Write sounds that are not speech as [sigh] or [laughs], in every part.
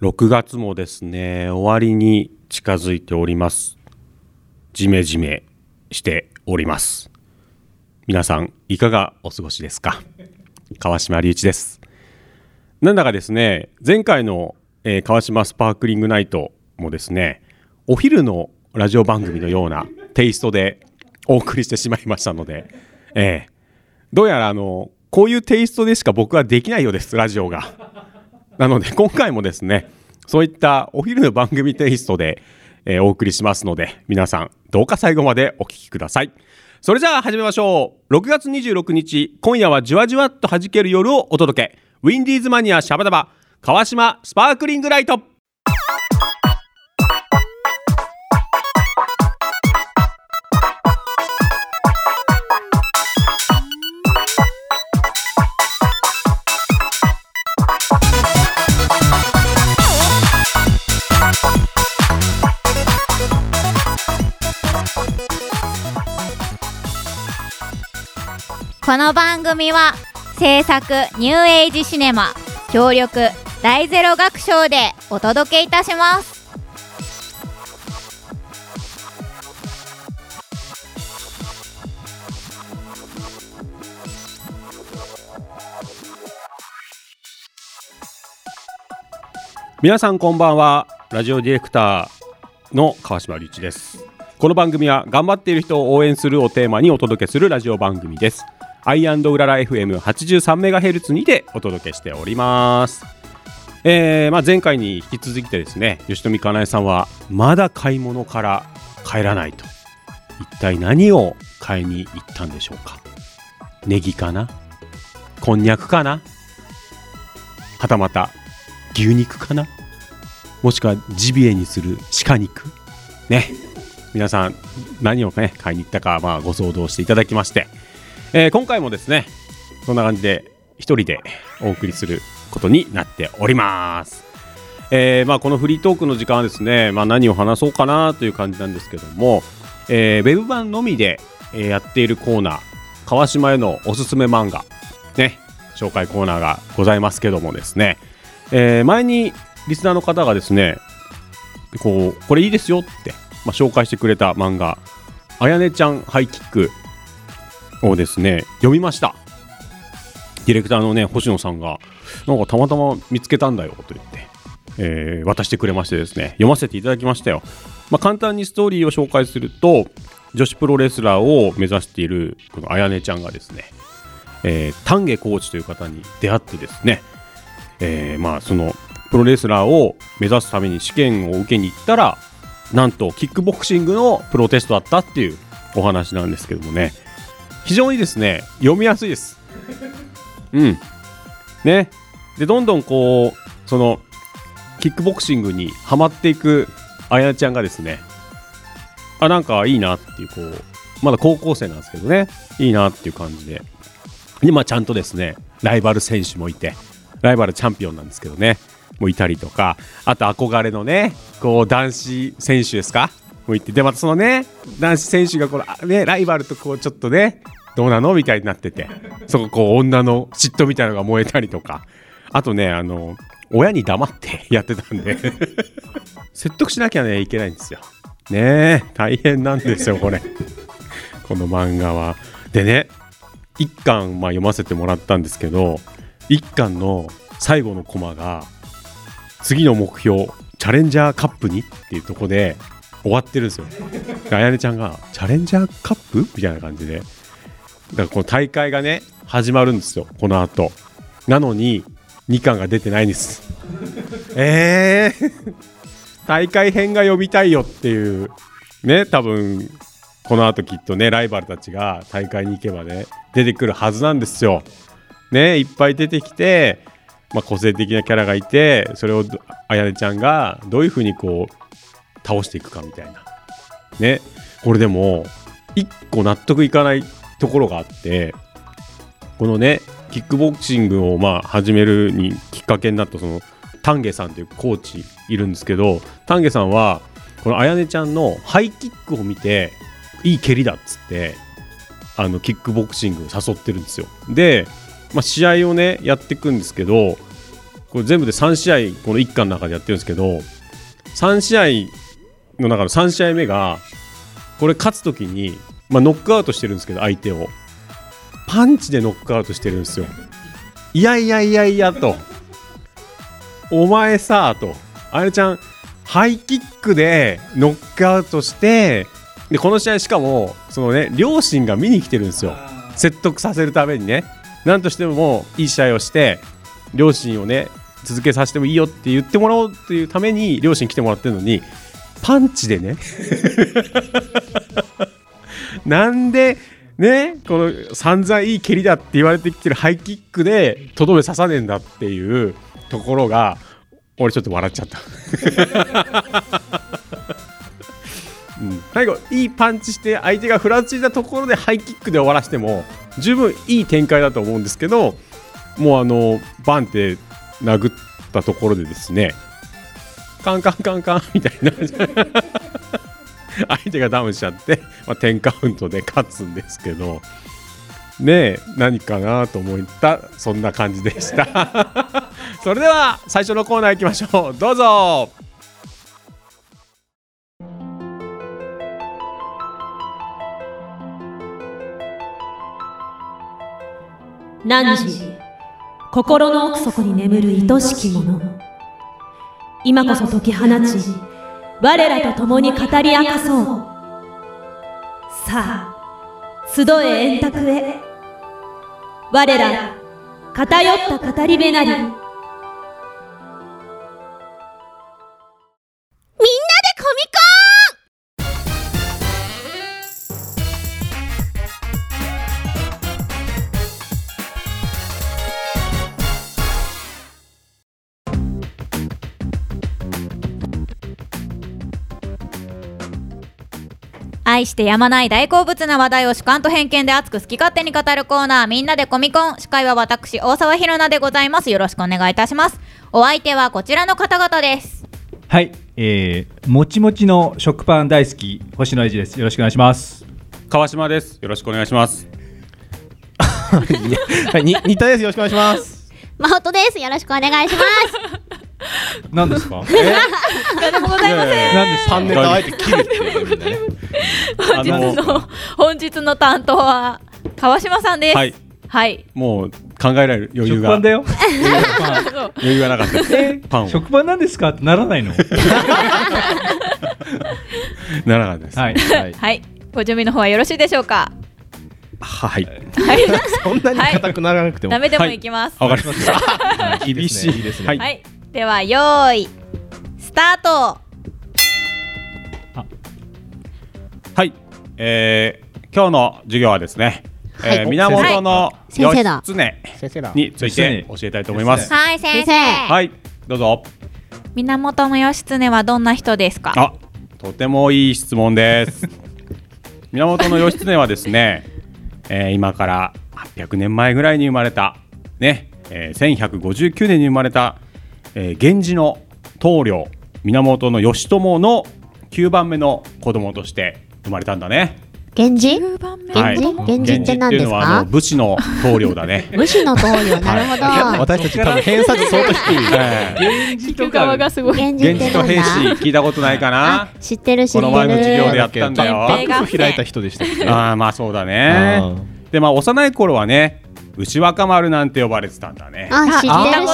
6月もですね、終わりに近づいております。じめじめしております。皆さん、いかがお過ごしですか？川島隆一です。なんだかですね、前回の、えー川島スパークリングナイトもですね、お昼のラジオ番組のようなテイストでお送りしてしまいましたので、えーどうやらあの、こういうテイストでしか僕はできないようです、ラジオが。なので今回もですね、そういったお昼の番組テイストで、えーお送りしますので、皆さんどうか最後までお聞きください。それじゃあ始めましょう。6月26日、今夜はじわじわっと弾ける夜をお届け。ウィンディーズマニアシャバダバ、川島スパークリングライト。この番組は制作ニューエイジシネマ協力大ゼロ学賞でお届けいたします。皆さんこんばんは。ラジオディレクターの川島隆一です。この番組は頑張っている人を応援するをテーマにお届けするラジオ番組です。アイウララ FM83MHz にてお届けしております。えーまあ、前回に引き続きてですね吉富かなえさんはまだ買い物から帰らないと。一体何を買いに行ったんでしょうか。ネギかな？こんにゃくかな？はたまた牛肉かな？もしくはジビエにする鹿肉？ね。皆さん何をね買いに行ったか、まあ、ご想像していただきまして、えー今回もですねそんな感じで一人でお送りすることになっております。えーまあ、このフリートークの時間はですね、まあ、何を話そうかなという感じなんですけども、えーウェブ版のみで、えやっているコーナー川島へのおすすめ漫画ね紹介コーナーがございますけどもですね、えー前にリスナーの方がですねこうこれいいですよって、まあ、紹介してくれた漫画「あやねちゃんハイキック」をですね読みました。ディレクターのね星野さんがなんかたまたま見つけたんだよと言って、えー渡してくれましてですね読ませていただきましたよ、まあ、簡単にストーリーを紹介すると女子プロレスラーを目指しているこのあやねちゃんがですね、えー丹下コーチという方に出会ってですね、えーまあそのプロレスラーを目指すために試験を受けに行ったらなんとキックボクシングのプロテストだったっていうお話なんですけどもね。非常にですね読みやすいです。うん。ね。でどんどんこうそのキックボクシングにはまっていくあやちゃんがですねあなんかいいなっていうこうまだ高校生なんですけどねいいなっていう感じで。でまあちゃんとですねライバル選手もいてライバルチャンピオンなんですけどねもういたりとかあと憧れのねこう男子選手ですか？もういてでまたそのね男子選手がこのあねライバルとこうちょっとねどうなの？みたいになってて。そここう女の嫉妬みたいなのが燃えたりとか。あとねあの親に黙って [laughs] やってたんで。説得しなきゃねいけないんですよ。ねえ大変なんですよこれ。この漫画は。でね一巻、まあ、読ませてもらったんですけど一巻の最後のコマが次の目標チャレンジャーカップにっていうとこで終わってるんですよ。あやねちゃんがチャレンジャーカップ？みたいな感じで。だからこの大会がね始まるんですよこの後なのに2巻が出てないんですえー、大会編が読みたいよっていうね多分この後きっとねライバルたちが大会に行けばね出てくるはずなんですよ。ねいっぱい出てきて、まあ、個性的なキャラがいてそれをどあやねちゃんがどういうふうにこう倒していくかみたいな。ねこれでも一個納得いかないところがあってこのねキックボクシングをまあ始めるにきっかけになったその丹下さんというコーチいるんですけど丹下さんはこのあやねちゃんのハイキックを見ていい蹴りだっつってあのキックボクシングを誘ってるんですよ。で、まあ、試合をねやっていくんですけどこれ全部で3試合この一巻の中でやってるんですけど3試合の中の3試合目がこれ勝つ時に、まあ、ノックアウトしてるんですけど相手を。パンチでノックアウトしてるんですよ。いやいやいやいやと。お前さと。あれちゃんハイキックでノックアウトしてでこの試合しかもそのね両親が見に来てるんですよ。説得させるためにね。なんとしてもいい試合をして両親をね続けさせてもいいよって言ってもらおうっていうために両親来てもらってるのにパンチでね。なんでねこの散々いい蹴りだって言われてきてるハイキックでとどめ刺さねえんだっていうところが俺ちょっと笑っちゃった、[laughs] うん、最後いいパンチして相手がふらついたところでハイキックで終わらせても十分いい展開だと思うんですけどもうあのバンって殴ったところでですねカンカンカンカンみたいな。[laughs] 相手がダウンしちゃって、まあ、10カウントで勝つんですけどねえ何かなと思ったそんな感じでした。[laughs] それでは最初のコーナー行きましょう。どうぞ。汝心の奥底に眠る愛しきもの今こそ解き放ち我らと共に語り明かそう。さあ集え円卓へ。我ら偏った語り部なり。愛してやまない大好物な話題を主観と偏見で熱く好き勝手に語るコーナーみんなでコミコン司会は私大沢ひろなでございますよろしくお願いいたしますお相手はこちらの方々ですはい、えー、もちもちの食パン大好き星野英二です。よろしくお願いします。川島ですよろしくお願いしますは [laughs] い、[laughs] に新田です。よろしくお願いします。マホトです。よろしくお願いします。[laughs] 何ですか？[laughs] 何もございません。何です？か？三ネタあえて切るっていうね。本日の本日の担当は川島さんです。はい。はい。もう考えられる余裕が。食パンだよ。[laughs] 余裕がなかった。パンを。食パンなんですか？ってならないの？ならなかったです。はい。はい。はい。ご準備の方はよろしいでしょうか？はい。はい。そんなに硬くならなくても。ダメでもい。きます。わかりました。い。い。ですね。厳しいいいですね。はい。はいではよーいスタートはい、えー、今日の授業はですね、えーはい源の先生だ義経。について教えたいと思います。はい先生はい、どうぞ。源義経はどんな人ですか？あ、とてもいい質問です。[laughs] 源義経はですね、えー今から800年前ぐらいに生まれたね、えー、1159年に生まれた、えー源氏の棟梁源義朝の9番目の子供として生まれたんだね。源氏？9番目はい源氏源氏って何ですか武士の棟梁だね。武士の棟梁。なるほど。私たち多分偏差値相当低い。えー源氏とかすご源氏と平氏だ聞いたことないかなあ、知ってる知ってる。この前の授業でやったんだよ開いた人でしたっけ。ああまあそうだねあでまあ幼い頃はね牛若丸なんて呼ばれてたんだねあ、知ってるあ知ってる。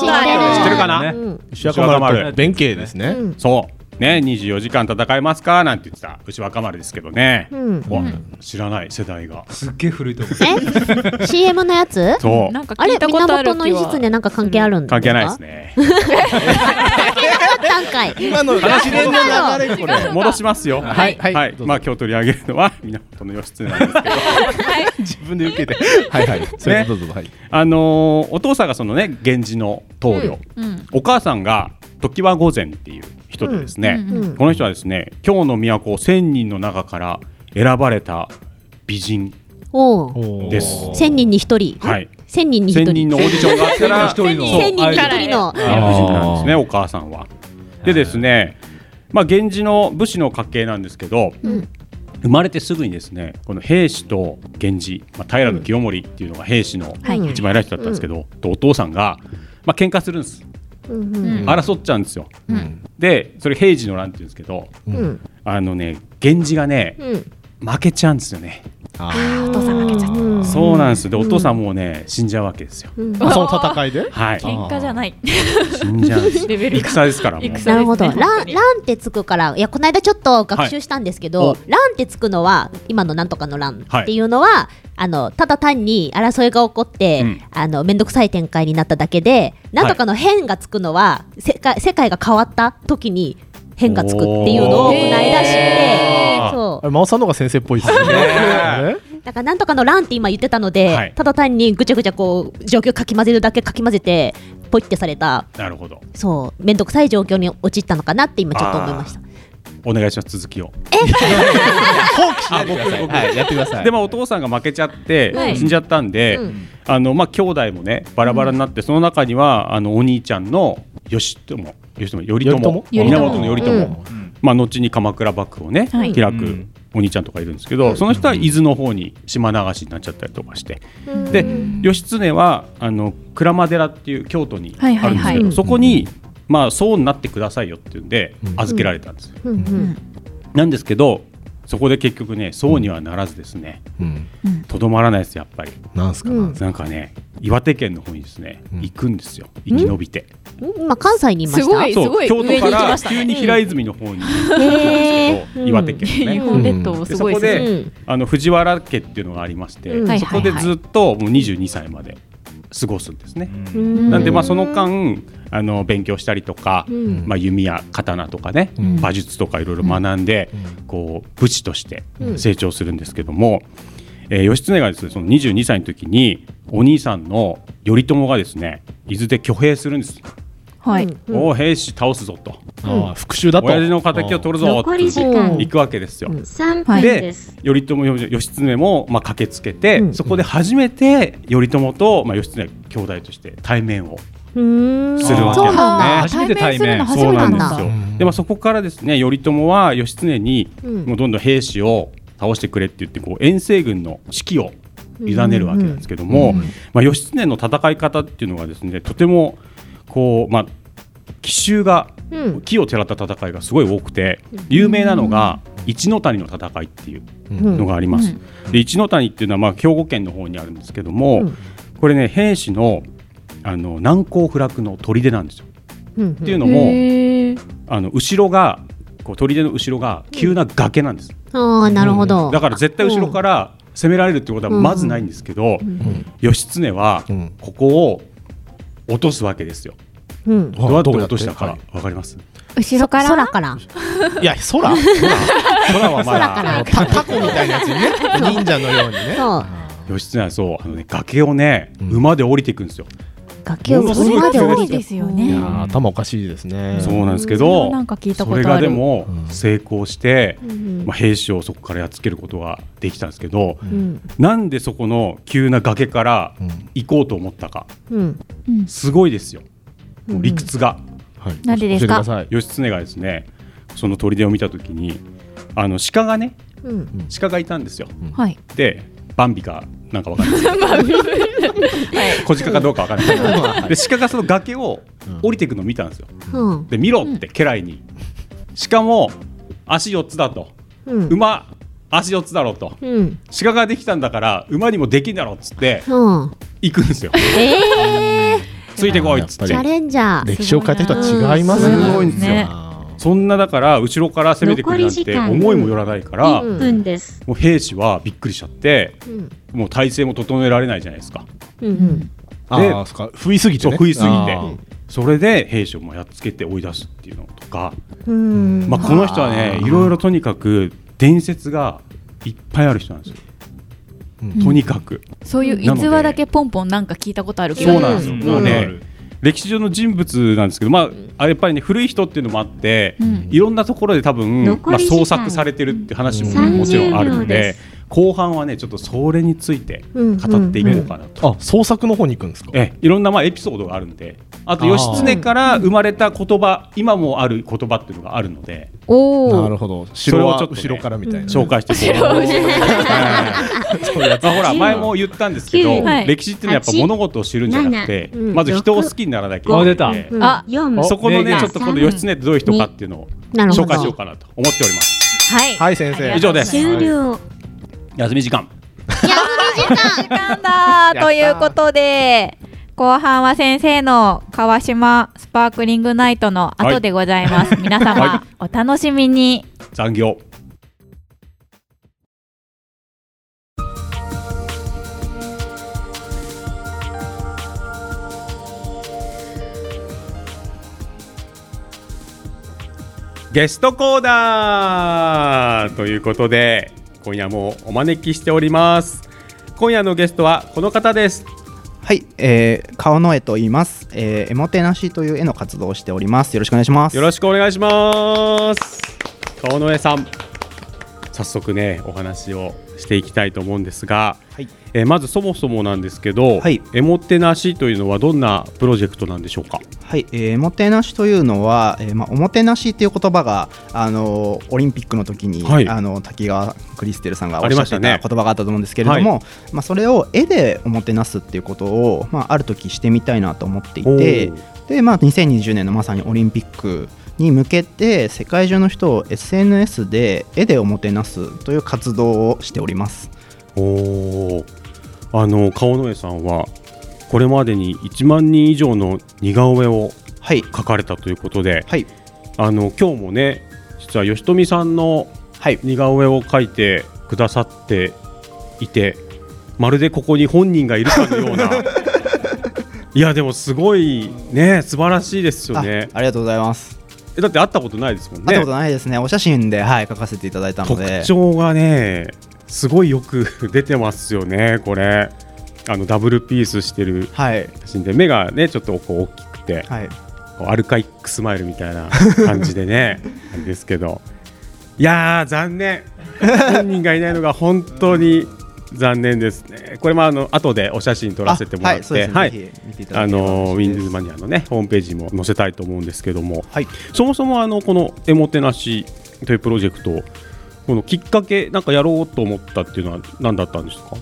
知ってるかな？うん。牛若丸弁慶ですね。うんそうね24時間戦えますか？なんて言ってた牛若丸ですけどね、うん。わ知らない世代がすっげえ古いと思う。え ?CM のやつ？そうあれ源の義経なんか関係あるんですか？関係ないです。[laughs] [laughs] [laughs] ね段階。今の話連の流れこれ。戻しますよ。はい。はい。まあ今日取り上げるのは源義経なんですけど。[laughs] 自分で受けて。はい。はい。それどうぞはい。あのーお父さんがそのね源氏の棟梁、うん。お母さんが常盤御前っていう人でですね、うん。うん。この人はですね京の都千人の中から選ばれた美人おお。です。千人に一人。はい。千人に一千人。人のオーディションがあったら一人の。そう千人に一人の。美人なんですねお母さんは。でですねまあ源氏の武士の家系なんですけど、うん。生まれてすぐにですねこの平氏と源氏、まあ、平清盛っていうのが平氏のはい一番偉い人だったんですけど、とお父さんが、まあ喧嘩するんです。うんうん。争っちゃうんですよ。うん。でそれ平治の乱って言うんですけどうん。あのね源氏がねうん負けちゃうんですよね。あお父さん負けちゃった。うん。そうなんですよ。でお父さんもうね死んじゃうわけですよ。その戦いで？はい。喧嘩じゃない。死んじゃうん。ですよレベルが。戦ですからもう。戦なるほど。ラン、ランってつくから、いや、この間ちょっと学習したんですけど、はい。ランってつくのは、今のなんとかのランはい。っていうのは、あの、ただ単に争いが起こって、うん。あの、めんどくさい展開になっただけで、なんとかの変がつくのは、世界、世界が変わった時に変がつくっていうのを、この間知ってそう。あ真央さんの方が先生っぽいですね。ねだからなんとかのランって今言ってたので、はい。ただ単にぐちゃぐちゃこう状況かき混ぜるだけかき混ぜてポイってされたなるほど。そうめんどくさい状況に陥ったのかなって今ちょっと思いましたお願いします続きを。[laughs] 放棄しないでください。僕はいやってください。でもお父さんが負けちゃって、はい。死んじゃったんで、うん。あのまあ兄弟もねバラバラになって、その中にはあのお兄ちゃんの義朝義朝？頼朝。源頼朝、うん。まあ後に鎌倉幕府をね、はい。開くうん。お兄ちゃんとかいるんですけど、その人は伊豆の方に島流しになっちゃったりとかして、で義経はあの鞍馬寺っていう京都にあるんですけど、そこに、まあそうなってくださいよっていうんでうん。預けられたんですよ。うん。うん。なんですけどそこで結局ねそうにはならずですねうん。とどまらないですやっぱり。なんすかうん。なんか。ね岩手県の方にですね、うん。行くんですよ。生き延びて、今関西にいました。すごいそう京都から急に平泉の方に行くんへですけど、ー岩手県ね、本列島すごいでそこでうんあの藤原家っていうのがありまして、うん。そこでずっともう22歳まで過ごすんですね、うん。なんでまあその間あの勉強したりとか、うん。まあ、弓や刀とかね、うん。馬術とかいろいろ学んで、こう武士として成長するんですけども、えー義経がですねその22歳の時にお兄さんの頼朝がですね伊豆で挙兵するんです、はい。うん。おお兵士倒すぞと、ああ復讐だと。親父の敵を取るぞって行くわけですよ。3分はい。で。頼朝義経もまあ駆けつけて、うん。そこで初めて頼朝と、まあ、義経兄弟として対面をうん。するわけですね。初めて対面。するの初そうめてなんですよ。でまあそこからですね頼朝は義経にうん。もうどんどん兵士を倒してくれって言ってこう遠征軍の指揮を委ねるわけなんですけども、まあ義経の戦い方っていうのがですねとてもこうまあ奇襲がうん。木をてらった戦いがすごい多くて有名なのが一ノ谷の戦いっていうのがあります。で一ノ谷っていうのはまあ兵庫県の方にあるんですけども、うん。これね兵士のあの難攻不落の砦なんですよ。うん。っていうのもあの後ろがこう砦の後ろが急な崖なんです。ああなるほど。だから絶対後ろから攻められるってことはまずないんですけど、義経はうん。ここを落とすわけですよ。うん。どうやって落どうやって？としたかわかります？後ろから？空から。いや空。空。空はま空から。だタタコみたいなやつにね。忍者のようにね。そう。義経はそうあのね崖をねうん。馬で降りていくんですよ。崖をものすごい馬で降りてですよいね頭おかしいですね。そうなんですけそれどはなんか聞いたそれがでもうん。成功して、うん。まあ、兵士をそこからやっつけることができたんですけど、うん。なんでそこの急な崖からうん。行こうと思ったか。うん。すごいですよ、理屈が。はい。なんでですか？義経がですねその砦を見た時にあの鹿がねうん。鹿がいたんですよ。はい。でバンビかなんかわかんない。ですけど小鹿かどうかわかんない。けどで鹿がその崖を降りていくのを見たんですよ。うん。で見ろって家来に、しかも足4つだと。うん。馬足4つだろうと。うん。鹿ができたんだから馬にもできんだろうっつってうん。行くんですよ。ええついてこいっつって。チャレンジャー。歴史を変えた人は違いますね。すごいんですよ。ね。そんなだから後ろから攻めてくるなんて思いもよらないから、うん。1分です。もう兵士はびっくりしちゃってうんもう体勢も整えられないじゃないですか。うんうん。あーそっか不意すぎてね。不意すぎて。それで兵士をもうやっつけて追い出すっていうのとか、うん。まあ、この人はねいろいろとにかく伝説がいっぱいある人なんですよ、とにかく、そういう逸話だけポンポンなんか聞いたことあるけど。そうなんですよ、うん。もうね歴史上の人物なんですけど、まあ、あやっぱりね古い人っていうのもあって、うん。いろんなところで多分、まあ、創作されてるって話も30もちろんあるの秒で後半はねちょっとそれについて語っていこうかなと、あ創作の方に行くんですか？ええいろんなまあエピソードがあるんであと義経から生まれた言葉今もある言葉っていうのがあるのでおおなるほど。城はそれをちょっとね後ろからみたいな紹介していこうはいまあほら前も言ったんですけど、はい。歴史っていうのはやっぱ物事を知るんじゃなくて、うん。まず人を好きにならなきゃいけない。あ出た。のであ四。そこのねねちょっと今度義経ってどういう人かっていうのを紹介しようかなと思っております。はい。はい先生。以上です。終了休み時間。時間だということで後半は先生の川島スパークリングナイトの後でございます、皆様、はお楽しみに。残業。ゲストコーナーということで今夜もお招きしております。今夜のゲストはこの方です。はい、えー、顔の絵と言います、えー、エモテなしという絵の活動をしております。よろしくお願いします。よろしくお願いします。顔の絵さん早速ねお話をしていきたいと思うんですが、はいえーまずそもそもなんですけど、はい。エモテなしというのはどんなプロジェクトなんでしょうか？はい、えー、エモテなしというのは、えー、まあ、おもてなしっていう言葉が、あのーオリンピックの時に、はい。あの滝川クリステルさんがおあっしゃってた言葉があったと思うんですけれども、はまあ、それを絵でおもてなすっていうことを、まあ、ある時してみたいなと思っていてで、まあ、2020年のまさにオリンピックに向けて世界中の人を SNS で絵でおもてなすという活動をしております。おーあの顔の絵さんはこれまでに1万人以上の似顔絵をはい、描かれたということではい、あの今日もね実は吉富さんのはい、似顔絵を描いてくださっていてまるでここに本人がいるかのような [laughs] いやでもすごいね素晴らしいですよねあありがとうございます。えだって会ったことないですもんね会ったことないですね。お写真で、はい、描かせていただいたので特。徴がねすごいよく [laughs] 出てますよねこれ。あのダブルピースしてるはい、写真で目がねちょっとこう大きくてはい、こうアルカイックスマイルみたいな [laughs] 感じでねなんですけど。いやー残念。本人がいないのが本当に残念ですね。これもあの後でお写真撮らせてもらっあはい、はい。あのウィンズマニアのねホームページにも載せたいと思うんですけども、はい。そもそもあのこのエモテなしというプロジェクトこのきっかけなんかやろうと思ったっていうのは何だったんですか？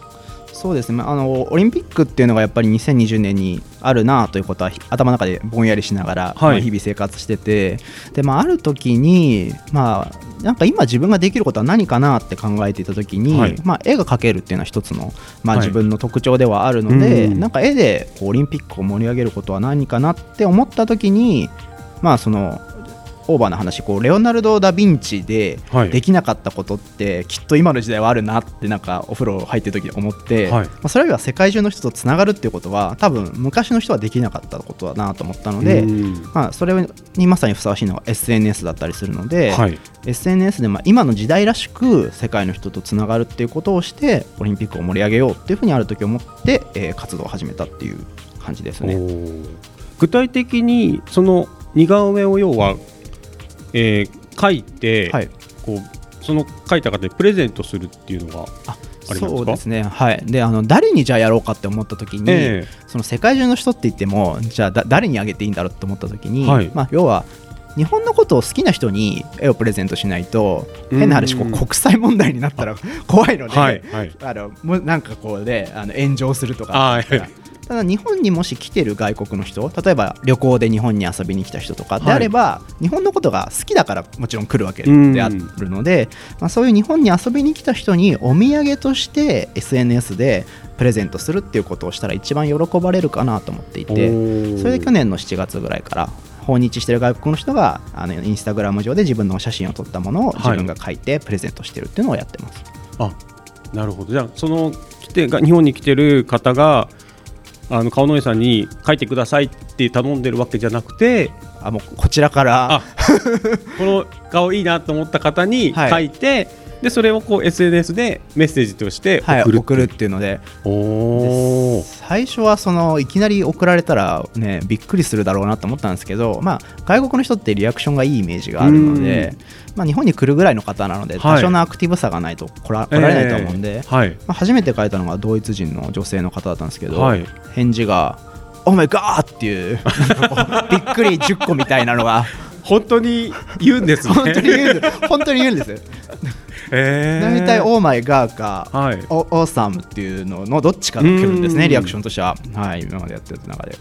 そうですね。まああのオリンピックっていうのがやっぱり2020年にあるなということはひ頭の中でぼんやりしながら、はい。まあ日々生活してて、でまあある時にまあなんか今自分ができることは何かなって考えていた時に、はい。まあ絵が描けるっていうのは一つのまあはい。自分の特徴ではあるので、うん。なんか絵でこうオリンピックを盛り上げることは何かなって思った時に、まあそのオーバーな話こうレオナルド・ダ・ヴィンチではい。できなかったことってきっと今の時代はあるなってなんかお風呂入ってる時に思って、はい。まあ、それよりは世界中の人とつながるっていうことは多分昔の人はできなかったことだなと思ったので、うん。まあ、それにまさにふさわしいのが SNS だったりするので、はい。SNS でまあ今の時代らしく世界の人とつながるっていうことをしてオリンピックを盛り上げようっていうふうにある時思って、えー活動を始めたっていう感じですね。具体的にその似顔絵を要は、えー描いて、はい。こうその描いた方にプレゼントするっていうのがあありますか？そうですね、はい、であの誰にじゃあやろうかって思った時に、えその世界中の人って言ってもじゃあだ誰にあげていいんだろうって思った時に、はい。まあ、要は日本のことを好きな人に絵をプレゼントしないと変な話こううん国際問題になったら怖いので、はいはい。あのもうなんかこうであの炎上するとかただ日本にもし来てる外国の人例えば旅行で日本に遊びに来た人とかであれば、日本のことが好きだからもちろん来るわけであるので、まあ、そういう日本に遊びに来た人にお土産として SNS でプレゼントするっていうことをしたら一番喜ばれるかなと思っていてそれで去年の7月ぐらいから訪日してる外国の人があのインスタグラム上で自分の写真を撮ったものを自分が書いてプレゼントしてるっていうのをやってます。あなるほど。じゃあその来てが日本に来てる方があの顔の絵さんに描いてくださいって頼んでるわけじゃなくてあもうこちらから。あこの顔いいなと思った方にはい。描いて、でそれをこう SNS でメッセージとしてはい、送る,、送るっていうので。最初はそのいきなり送られたらねびっくりするだろうなと思ったんですけど、まあ、外国の人ってリアクションがいいイメージがあるので、まあ、日本に来るぐらいの方なのではい。多少のアクティブさがないと来ら,、来られないと思うんで、はい。まあ、初めて書いたのがドイツ人の女性の方だったんですけど、はい。返事が「オーマイガー!」っていう [laughs] びっくり10個みたいなのが。本当に言うんですね。本当に言うんです [laughs] 本当に言うんです。えー、大体「オーマイガー」かはい「オーサム」っていうののどっちかが来るんですうん。ねリアクションとしては。はい今までやってる中で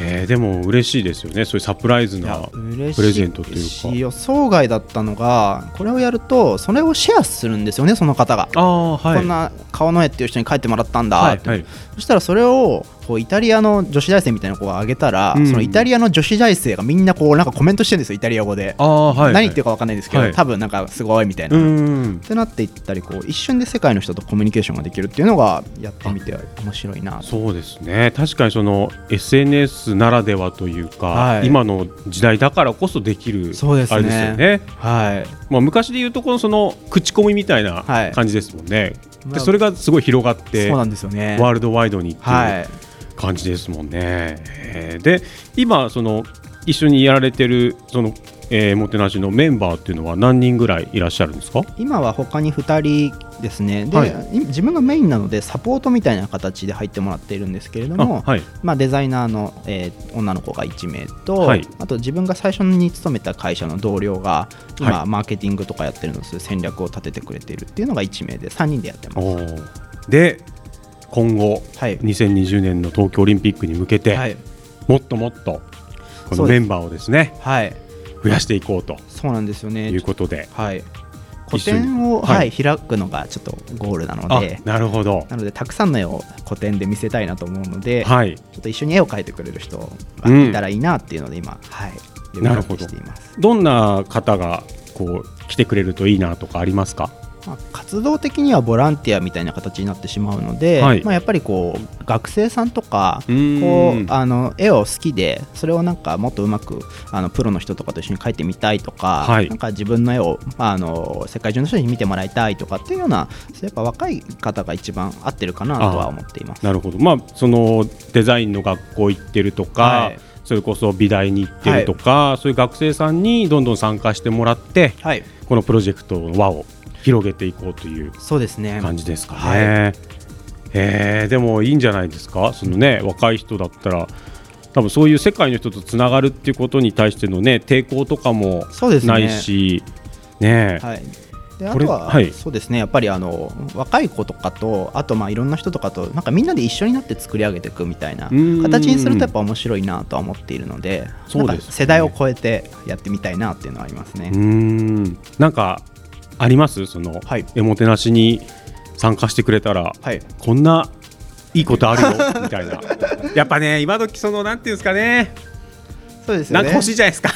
えー、でも嬉しいですよね。そういうサプライズなプレゼントというか。し予想外だったのがこれをやるとそれをシェアするんですよねその方が、ああはい。こんな顔の絵っていう人に書いてもらったんだって、はいはいそしたらそれをこうイタリアの女子大生みたいな子があげたら、うん。そのイタリアの女子大生がみんなこうなんかコメントしてるんですよイタリア語で、ああはい。何言ってるか分かんないですけど、はい。多分なんかすごいみたいな、うっんてなっていったりこう一瞬で世界の人とコミュニケーションができるっていうのがやってみて面白いな。とそうですね。確かにその SNS ならではというか、はい。今の時代だからこそできるそうですね。あれですよね。はい。まあ、昔で言うとこのその口コミみたいなはい。感じですもんね、まあでそれがすごい広がってそうなんですよね。ワールドワイドにっていうはい感じですもんね。えーで今その一緒にやられてるその、えーもてなしのメンバーっていうのは何人ぐらいいらっしゃるんですか？今は他に2人ですね。で、はい。今自分がメインなのでサポートみたいな形で入ってもらっているんですけれども、あはい。まあ、デザイナーの、えー女の子が1名と、はい。あと自分が最初に勤めた会社の同僚が今、はい。マーケティングとかやってるので戦略を立ててくれているっていうのが1名で3人でやってます。で今後はい。2020年の東京オリンピックに向けて、はい。もっともっとこのメンバーをですねはい、増やしていこうと。そうなんですよね。いうことで、はい、個展を、はい。はい開くのがちょっとゴールなのあでなるほど。なのでたくさんの絵を個展で見せたいなと思うので、はい。ちょっと一緒に絵を描いてくれる人がいたらいいなっていうので今、はい。呼びかけしています、どんな方がこう来てくれるといいなとかありますか？まあ、活動的にはボランティアみたいな形になってしまうので、はい。まあ、やっぱりこう学生さんとかこうあの絵を好きでそれをなんかもっとうまくあのプロの人とかと一緒に描いてみたいとか,、はい。なんか自分の絵を、まあ、あの世界中の人に見てもらいたいとかっていうようなやっぱ若い方が一番合ってるかなとは思っています。なるほど。まあそのデザインの学校行ってるとか、はい。それこそ美大に行ってるとか、そういう学生さんにどんどん参加してもらってはい、このプロジェクトの輪を広げていこうというそうですね。感じですかね。はい。えー。でもいいんじゃないですか？そのね若い人だったら多分そういう世界の人とつながるっていうことに対してのね抵抗とかもないしね。はい、であとは、はい。そうですね。やっぱりあの若い子とかとあとまあいろんな人とかとなんかみんなで一緒になって作り上げていくみたいなうん。形にするとやっぱ面白いなとは思っているのでそうですね。世代を超えてやってみたいなっていうのはありますね。うー。ん。なんかあります？その、はい。えもてなしに参加してくれたらはい。こんないいことあるよみたいな。やっぱね今時そのなんていうんですかねそうですよね。なんか欲しいじゃないですか。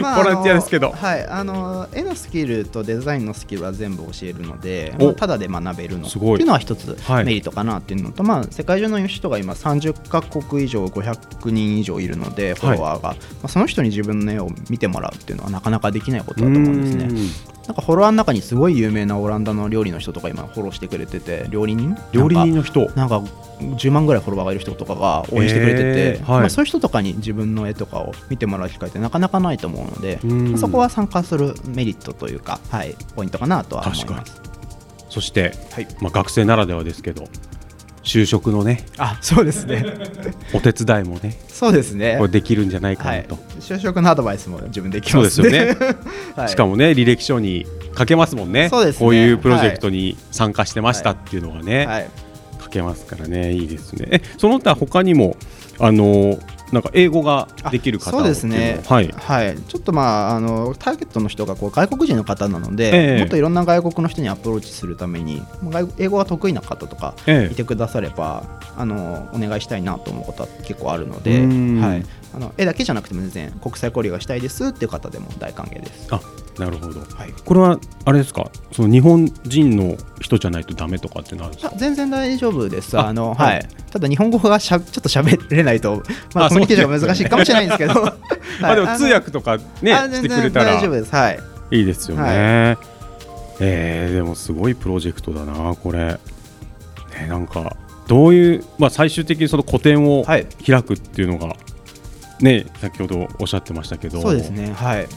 まボランティアですけど。あのはい、あの絵のスキルとデザインのスキルは全部教えるので、お。まあ、ただで学べるの。ってすごい。いうのは一つはい。メリットかなっていうのと、まあ、世界中の人が今30カ国以上500人以上いるのでフォロワーが、まあ、その人に自分の絵を見てもらうっていうのはなかなかできないことだと思うんですね。なんかフォロワーの中にすごい有名なオランダの料理の人とか今フォローしてくれてて料理人？料理人のの人。なんか10万ぐらいフォロワーがいる人とかが応援してくれてて、えー。はい。まあ、そういう人とかに自分の絵とかを見てもらう機会ってなかなかないと思うので、そこは参加するメリットというか、はい、ポイントかなとは思います。そして、はい。まあ、学生ならではですけど就職のねあそうですね。お手伝いもねそうですね。これできるんじゃないかはない。と、就職のアドバイスも自分できそうますすよね。[laughs] はい、しかもね履歴書に書けますもんね。そうですね。こういうプロジェクトに参加してましたっていうのがね、はい、書けますからね。いいですね。えその他他にもあのなんか英語ができる方そうですね。ははい。はい、ちょっとまああのターゲットの人がこう外国人の方なので、ええ。もっといろんな外国の人にアプローチするために英語が得意な方とかええ。いてくださればあのお願いしたいなと思うことは結構あるので、うん。はい、あの絵だけじゃなくても全然国際交流がしたいですっていう方でも大歓迎です。あなるほど。はい。これはあれですか？その日本人の人じゃないとダメとかってなるんですか？あ全然大丈夫です。ああのははい。い、ただ日本語がしゃちょっと喋れないと、まあ、あコミュニケーションが難しいかもしれないんですけど、ま [laughs] あでも通訳とかねあしてくれたら。全然大丈夫です。はい。いいですよね、はえー、でもすごいプロジェクトだなこれ、ね、なんかどういう、まあ、最終的にその個展をはい。開くっていうのが、ね先ほどおっしゃってましたけど。そうですね。はい。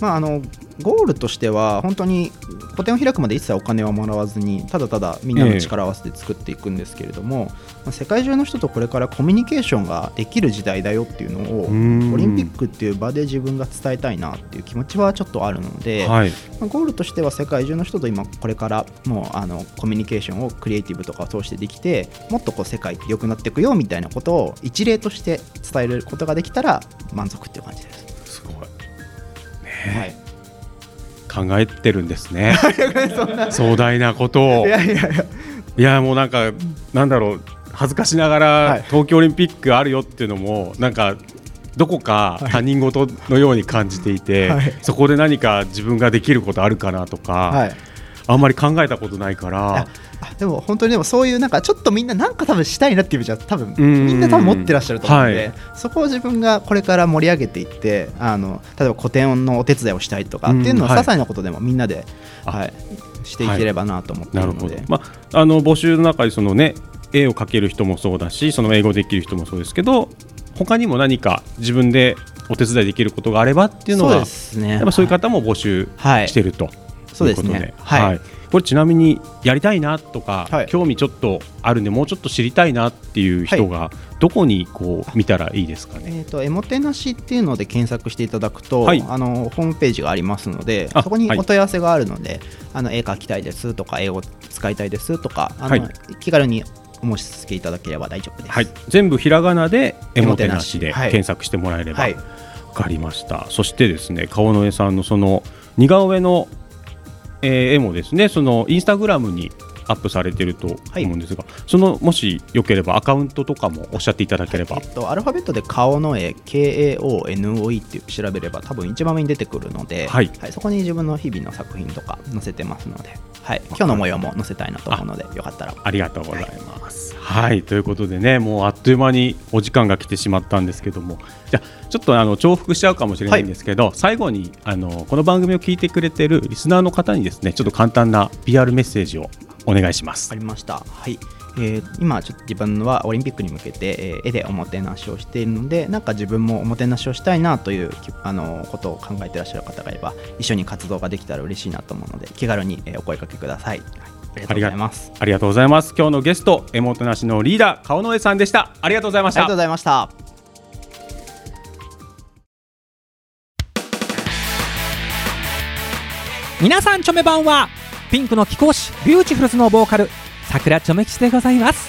まああのゴールとしては本当に個展を開くまで一切お金はもらわずにただただみんなの力を合わせて作っていくんですけれども、まあ世界中の人とこれからコミュニケーションができる時代だよっていうのをうん。オリンピックっていう場で自分が伝えたいなっていう気持ちはちょっとあるので、はい。まあゴールとしては世界中の人と今これからもうあのコミュニケーションをクリエイティブとかを通してできてもっとこう世界って良くなっていくよみたいなことを一例として伝えることができたら満足っていう感じです。すごい。はい考えてるんですね。[laughs] 壮大なことを。いやいやいや。いやもうなんかなんだろう。恥ずかしながら、はい。東京オリンピックあるよっていうのもなんかどこか他人事のように感じていて、はい。そこで何か自分ができることあるかなとか、はいあんまり考えたことないから。あでも本当にでもそういうなんかちょっとみんななんか多分したいなっていうじゃ多分。うん。みんな多分持ってらっしゃると思うので、はい。そこを自分がこれから盛り上げていってあの例えば個展のお手伝いをしたいとかっていうのはい。些細なことでもみんなで、あはい、していければなと思ってるので、ど、まあ、あの募集の中でその、ね、絵を描ける人もそうだしその英語できる人もそうですけど他にも何か自分でお手伝いできることがあればっていうのがそうですね。やっぱそういう方も募集はい。してると。そうですといねことはい。これちなみにやりたいなとか、はい。興味ちょっとあるんでもうちょっと知りたいなっていう人がどこにこう見たらいいですかね？えー、とエモテなしっていうので検索していただくと、はい。あのホームページがありますのであそこにはい。お問い合わせがあるので、あの絵描きたいですとか英語使いたいですとかあの、はい。気軽にお申し付けいただければ大丈夫です。はい、全部ひらがなでエモテなし。で検索してもらえればはい。わかりました、そしてですね顔の絵さんのその似顔絵の、えー絵もですねそのインスタグラムにアップされてると思うんですが、そのもしよければアカウントとかもおっしゃっていただければ、えっと、アルファベットで顔の絵 KAONOE って調べれば多分一番上に出てくるので、はい。そこに自分の日々の作品とか載せてますので、はい、今日の模様も載せたいなと思うのでよかったら。ありがとうございます。はい、ということでね、もうあっという間にお時間が来てしまったんですけども、じゃあちょっとあの重複しちゃうかもしれないんですけど、最後にあのこの番組を聞いてくれてるリスナーの方にですね、ちょっと簡単な PR メッセージをお願いしますあ。りました。はい。えー今ちょっと自分はオリンピックに向けて、えー絵でおもてなしをしているのでなんか自分もおもてなしをしたいなというきあのことを考えてらっしゃる方がいれば一緒に活動ができたら嬉しいなと思うので気軽に、えーお声かけください。はいありがとうございます。ありがとうございます。今日のゲスト、エモテなしのリーダー、顔の絵さんでした。ありがとうございましたありがとうご。ざいました。皆さんチョメ版はピンクの貴公子ビューティフルズのボーカル桜チョメ吉でございます。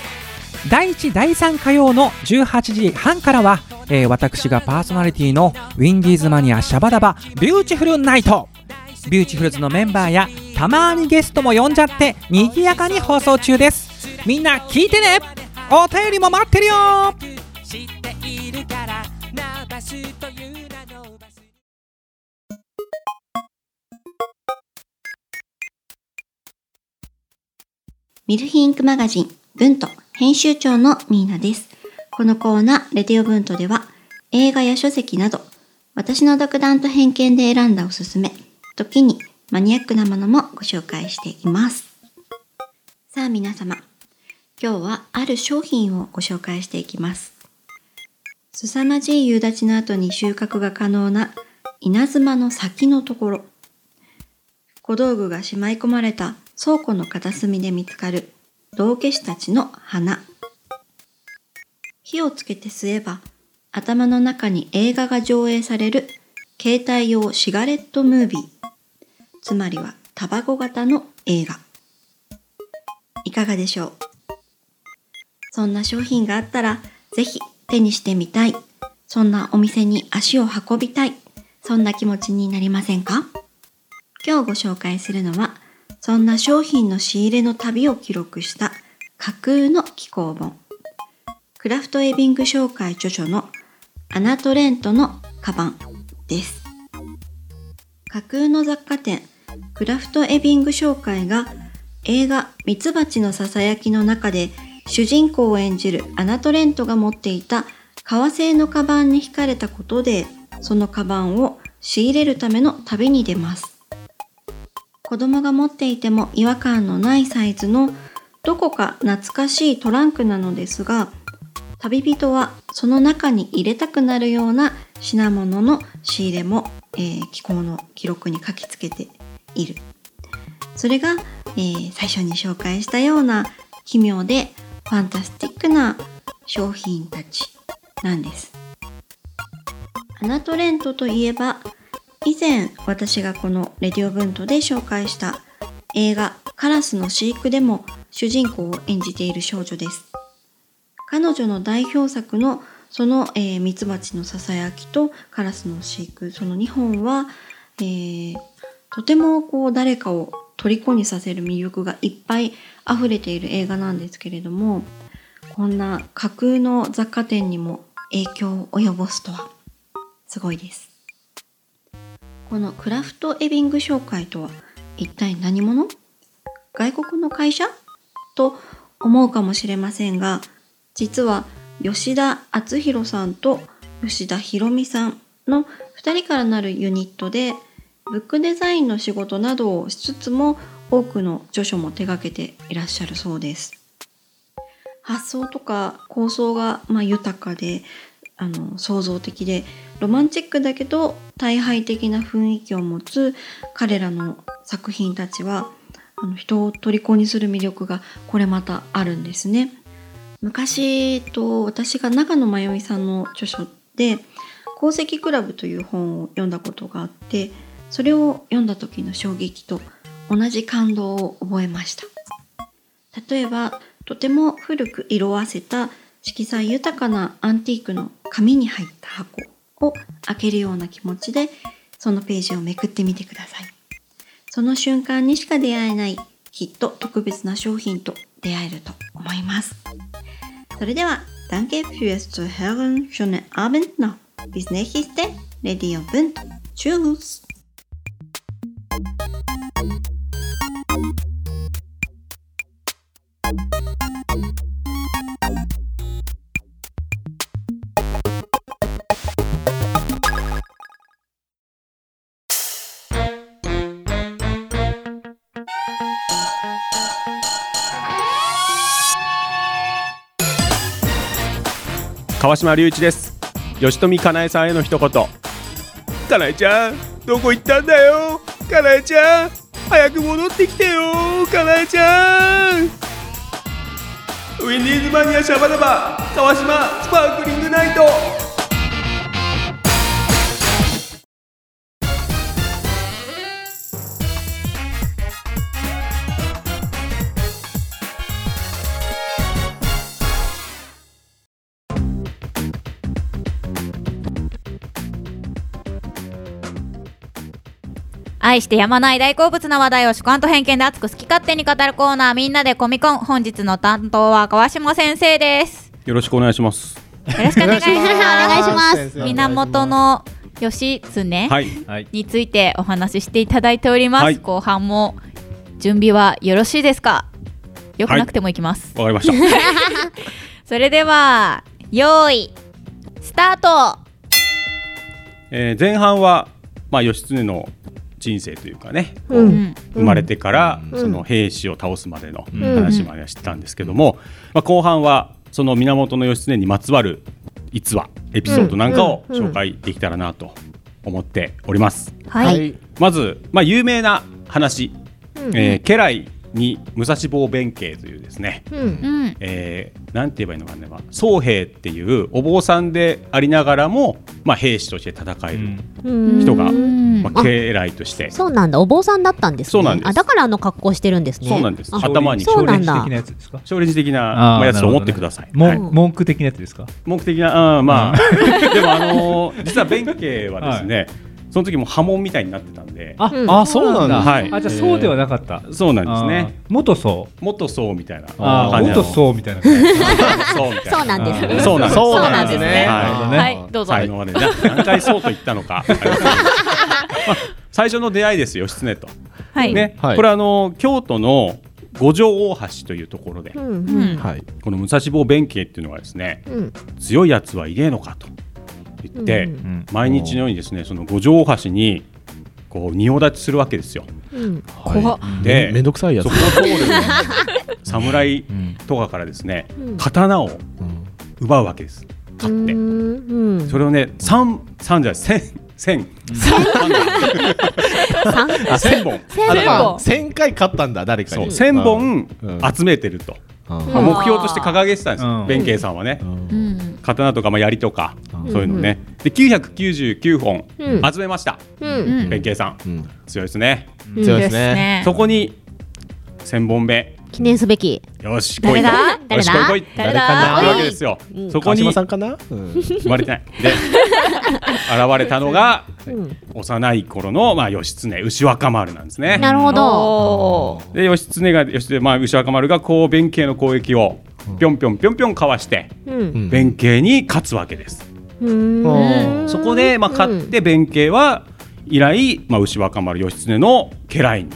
第1第3火曜の18時半からは、えー私がパーソナリティのウィンディーズマニアシャバダバビューティフルナイト。ビューティフルズのメンバーやたまにゲストも呼んじゃって賑やかに放送中です。みんな聞いてね。お便りも待ってるよ。ミルフィンクマガジン、ブント、編集長のミーナです。このコーナー、レディオブントでは、映画や書籍など、私の独断と偏見で選んだおすすめ、時にマニアックなものもご紹介しています。さあ皆様、今日はある商品をご紹介していきます。凄まじい夕立の後に収穫が可能な稲妻の先のところ。小道具がしまい込まれた倉庫の片隅で見つかる道化師たちの花。火をつけて吸えば頭の中に映画が上映される携帯用シガレットムービー。つまりはタバコ型の映画。いかがでしょう？そんな商品があったらぜひ手にしてみたい。そんなお店に足を運びたい。そんな気持ちになりませんか？今日ご紹介するのは、そんな商品の仕入れの旅を記録した架空の寄稿本。クラフトエビング紹介著書のアナトレントのカバンです。架空の雑貨店クラフトエビング紹介が映画ミツバチのささやきの中で主人公を演じるアナトレントが持っていた革製のカバンに惹かれたことでそのカバンを仕入れるための旅に出ます。子供が持っていても違和感のないサイズのどこか懐かしいトランクなのですが旅人はその中に入れたくなるような品物の仕入れも、えー気候の記録に書きつけている。それが、えー最初に紹介したような奇妙でファンタスティックな商品たちなんです。アナトレントといえば以前私がこのレディオブントで紹介した映画「カラスの飼育」でも主人公を演じている少女です。彼女の代表作のその、えーミツバチのささやきとカラスの飼育その2本は、えーとてもこう誰かを虜にさせる魅力がいっぱい溢れている映画なんですけれどもこんな架空の雑貨店にも影響を及ぼすとは。すごいです。このクラフトエビング紹介とは一体何者？外国の会社？と思うかもしれませんが実は吉田敦弘さんと吉田博美さんの2人からなるユニットでブックデザインの仕事などをしつつも多くの著書も手掛けていらっしゃるそうです。発想とか構想がま豊かであの創造的でロマンチックだけど大敗的な雰囲気を持つ彼らの作品たちはあの人を虜にする魅力がこれまたあるんですね。昔と私が長野真由美さんの著書で「鉱石クラブ」という本を読んだことがあってそれを読んだ時の衝撃と同じ感動を覚えました。例えばとても古く色あせた色彩豊かなアンティークの紙に入った箱を開けるような気持ちでそのページをめくってみてください。その瞬間にしか出会えないきっと特別な商品と出会えると思います。それでは、Danke fürs Zuhören. Schönen Abend noch. Bis nächste Radio Bund. Tschüss. 川島隆一です。吉富かなえさんへの一言。かなえちゃんどこ行ったんだよ？かなえちゃん早く戻ってきてよ。かなえちゃん。ウィンディーズマニアシャバダバ川島スパークリングナイト。愛してやまない大好物な話題を主観と偏見で熱く好き勝手に語るコーナーみんなでコミコン本日の担当は川島先生です。よろしくお願いします。よろしくお願いします。お願いします。源の義経はい。はい。についてお話ししていただいております、はい。後半も準備はよろしいですか？よくなくてもいきます、わかりました。[laughs] それでは用意スタート。えー前半はまあ義経の人生というかね、ううんん。生まれてからうん。その兵士を倒すまでのうん。話までは知ったんですけども、まあ、後半はその源義経にまつわる逸話エピソードなんかを紹介できたらなと思っております。はい、い。まず、まあ、有名な話、うん。えー家来に武蔵坊弁慶というですね、うん。うん。えーなんて言えばいいのかな、まあ宗兵っていうお坊さんでありながらも、まあ、兵士として戦える、うん。人がうん。まあ、家来として。そうなんだ。お坊さんだったんですね。そうなんです。あだからあの格好してるんですね。そうなんです。あ。頭に。そうなんだ。的なやつですか？勝利的なやつと思ってください。はい。も文句的なやつですか？目的な、うん、まあ、でもあのー実は弁慶はですね、その時も波紋みたいになってたんで、あうん。あ、そうなんだ。はい。あじゃあそうではなかった。そうなんですね。元そう。元そうみたいな。感じなの。元そうみたいな。[laughs] そうみたいな。そうなんですね。そうなんです。そうなんですね。はい。はい。どうぞ。才能がね、な何回そうと言ったのか。最初の出会いですよ、義経と。はい、ね、はい。これあの京都の五条大橋というところで、うん。うん。はい。この武蔵坊弁慶っていうのがですね、うん。強いやつはいねえのかと言って、うん。うん。毎日のようにですねその五条大橋にこう仁王立ちするわけですよ。うん。怖っ。でめめんどくさいやつ。そこが通る侍とかからですね、うん。刀を奪うわけです。勝って。うん。それをね、三三じゃない千千。三千本。千だから本1000回勝ったんだ誰かに。そう。千本うん。集めてると、目標として掲げてたんですよ、うん。弁慶さんはね。うん。刀とかまあ槍とか、うん。そういうのね。で999本うん。集めました。うん。弁慶さん、うん。強いですね。うん。強いですね。そこに千本目記念すべき。よし来い。と誰だ？よし来い来い。誰だ？ってわけですよ。そこ川に島さんかな？うん。生まれてない。で現れたのがうん。幼い頃のまあ義経牛若丸なんですね。なるほど。で義経が義経まあ牛若丸がこう弁慶の攻撃をぴょんぴょんぴょんぴょんかわして弁慶に勝つわけです。うん。そこでまあ勝って弁慶は以来まあ牛若丸義経の家来に。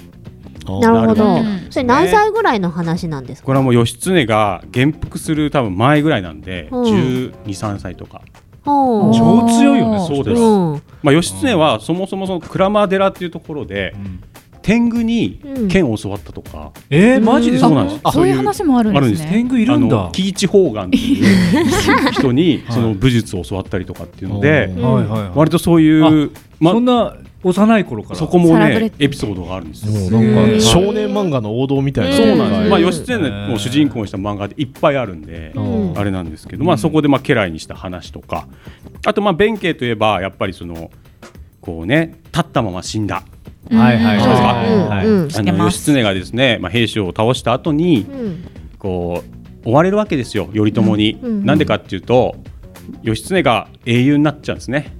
なるほど。それ何歳ぐらいの話なんですか？これはもう義経が元服する多分前ぐらいなんでうん。12、3歳とか。超強いよねそうです。うん。まあ義経はそもそもその鞍馬寺っていうところで天狗に剣を教わったとか。えー、マジでそうなんです。あそういう話もあるんですね。天狗いるんだ。喜一方眼っていう人に [laughs] その武術を教わったりとかっていうので、はい割とそういうまそんな幼い頃から。そこもねエピソードがあるんですよ。なんか少年漫画の王道みたいなそうなんです。まあうん。義経を主人公にした漫画でいっぱいあるんで、うん。あれなんですけど、まあそこでまあ家来にした話とか、あとまあ弁慶といえばやっぱりそのこうね立ったまま死んだ。はいはいはいうんあの義経がですね、まあ兵士を倒した後にうん。こう追われるわけですよ頼朝に。うん。なんでかっていうと義経が英雄になっちゃうんですね。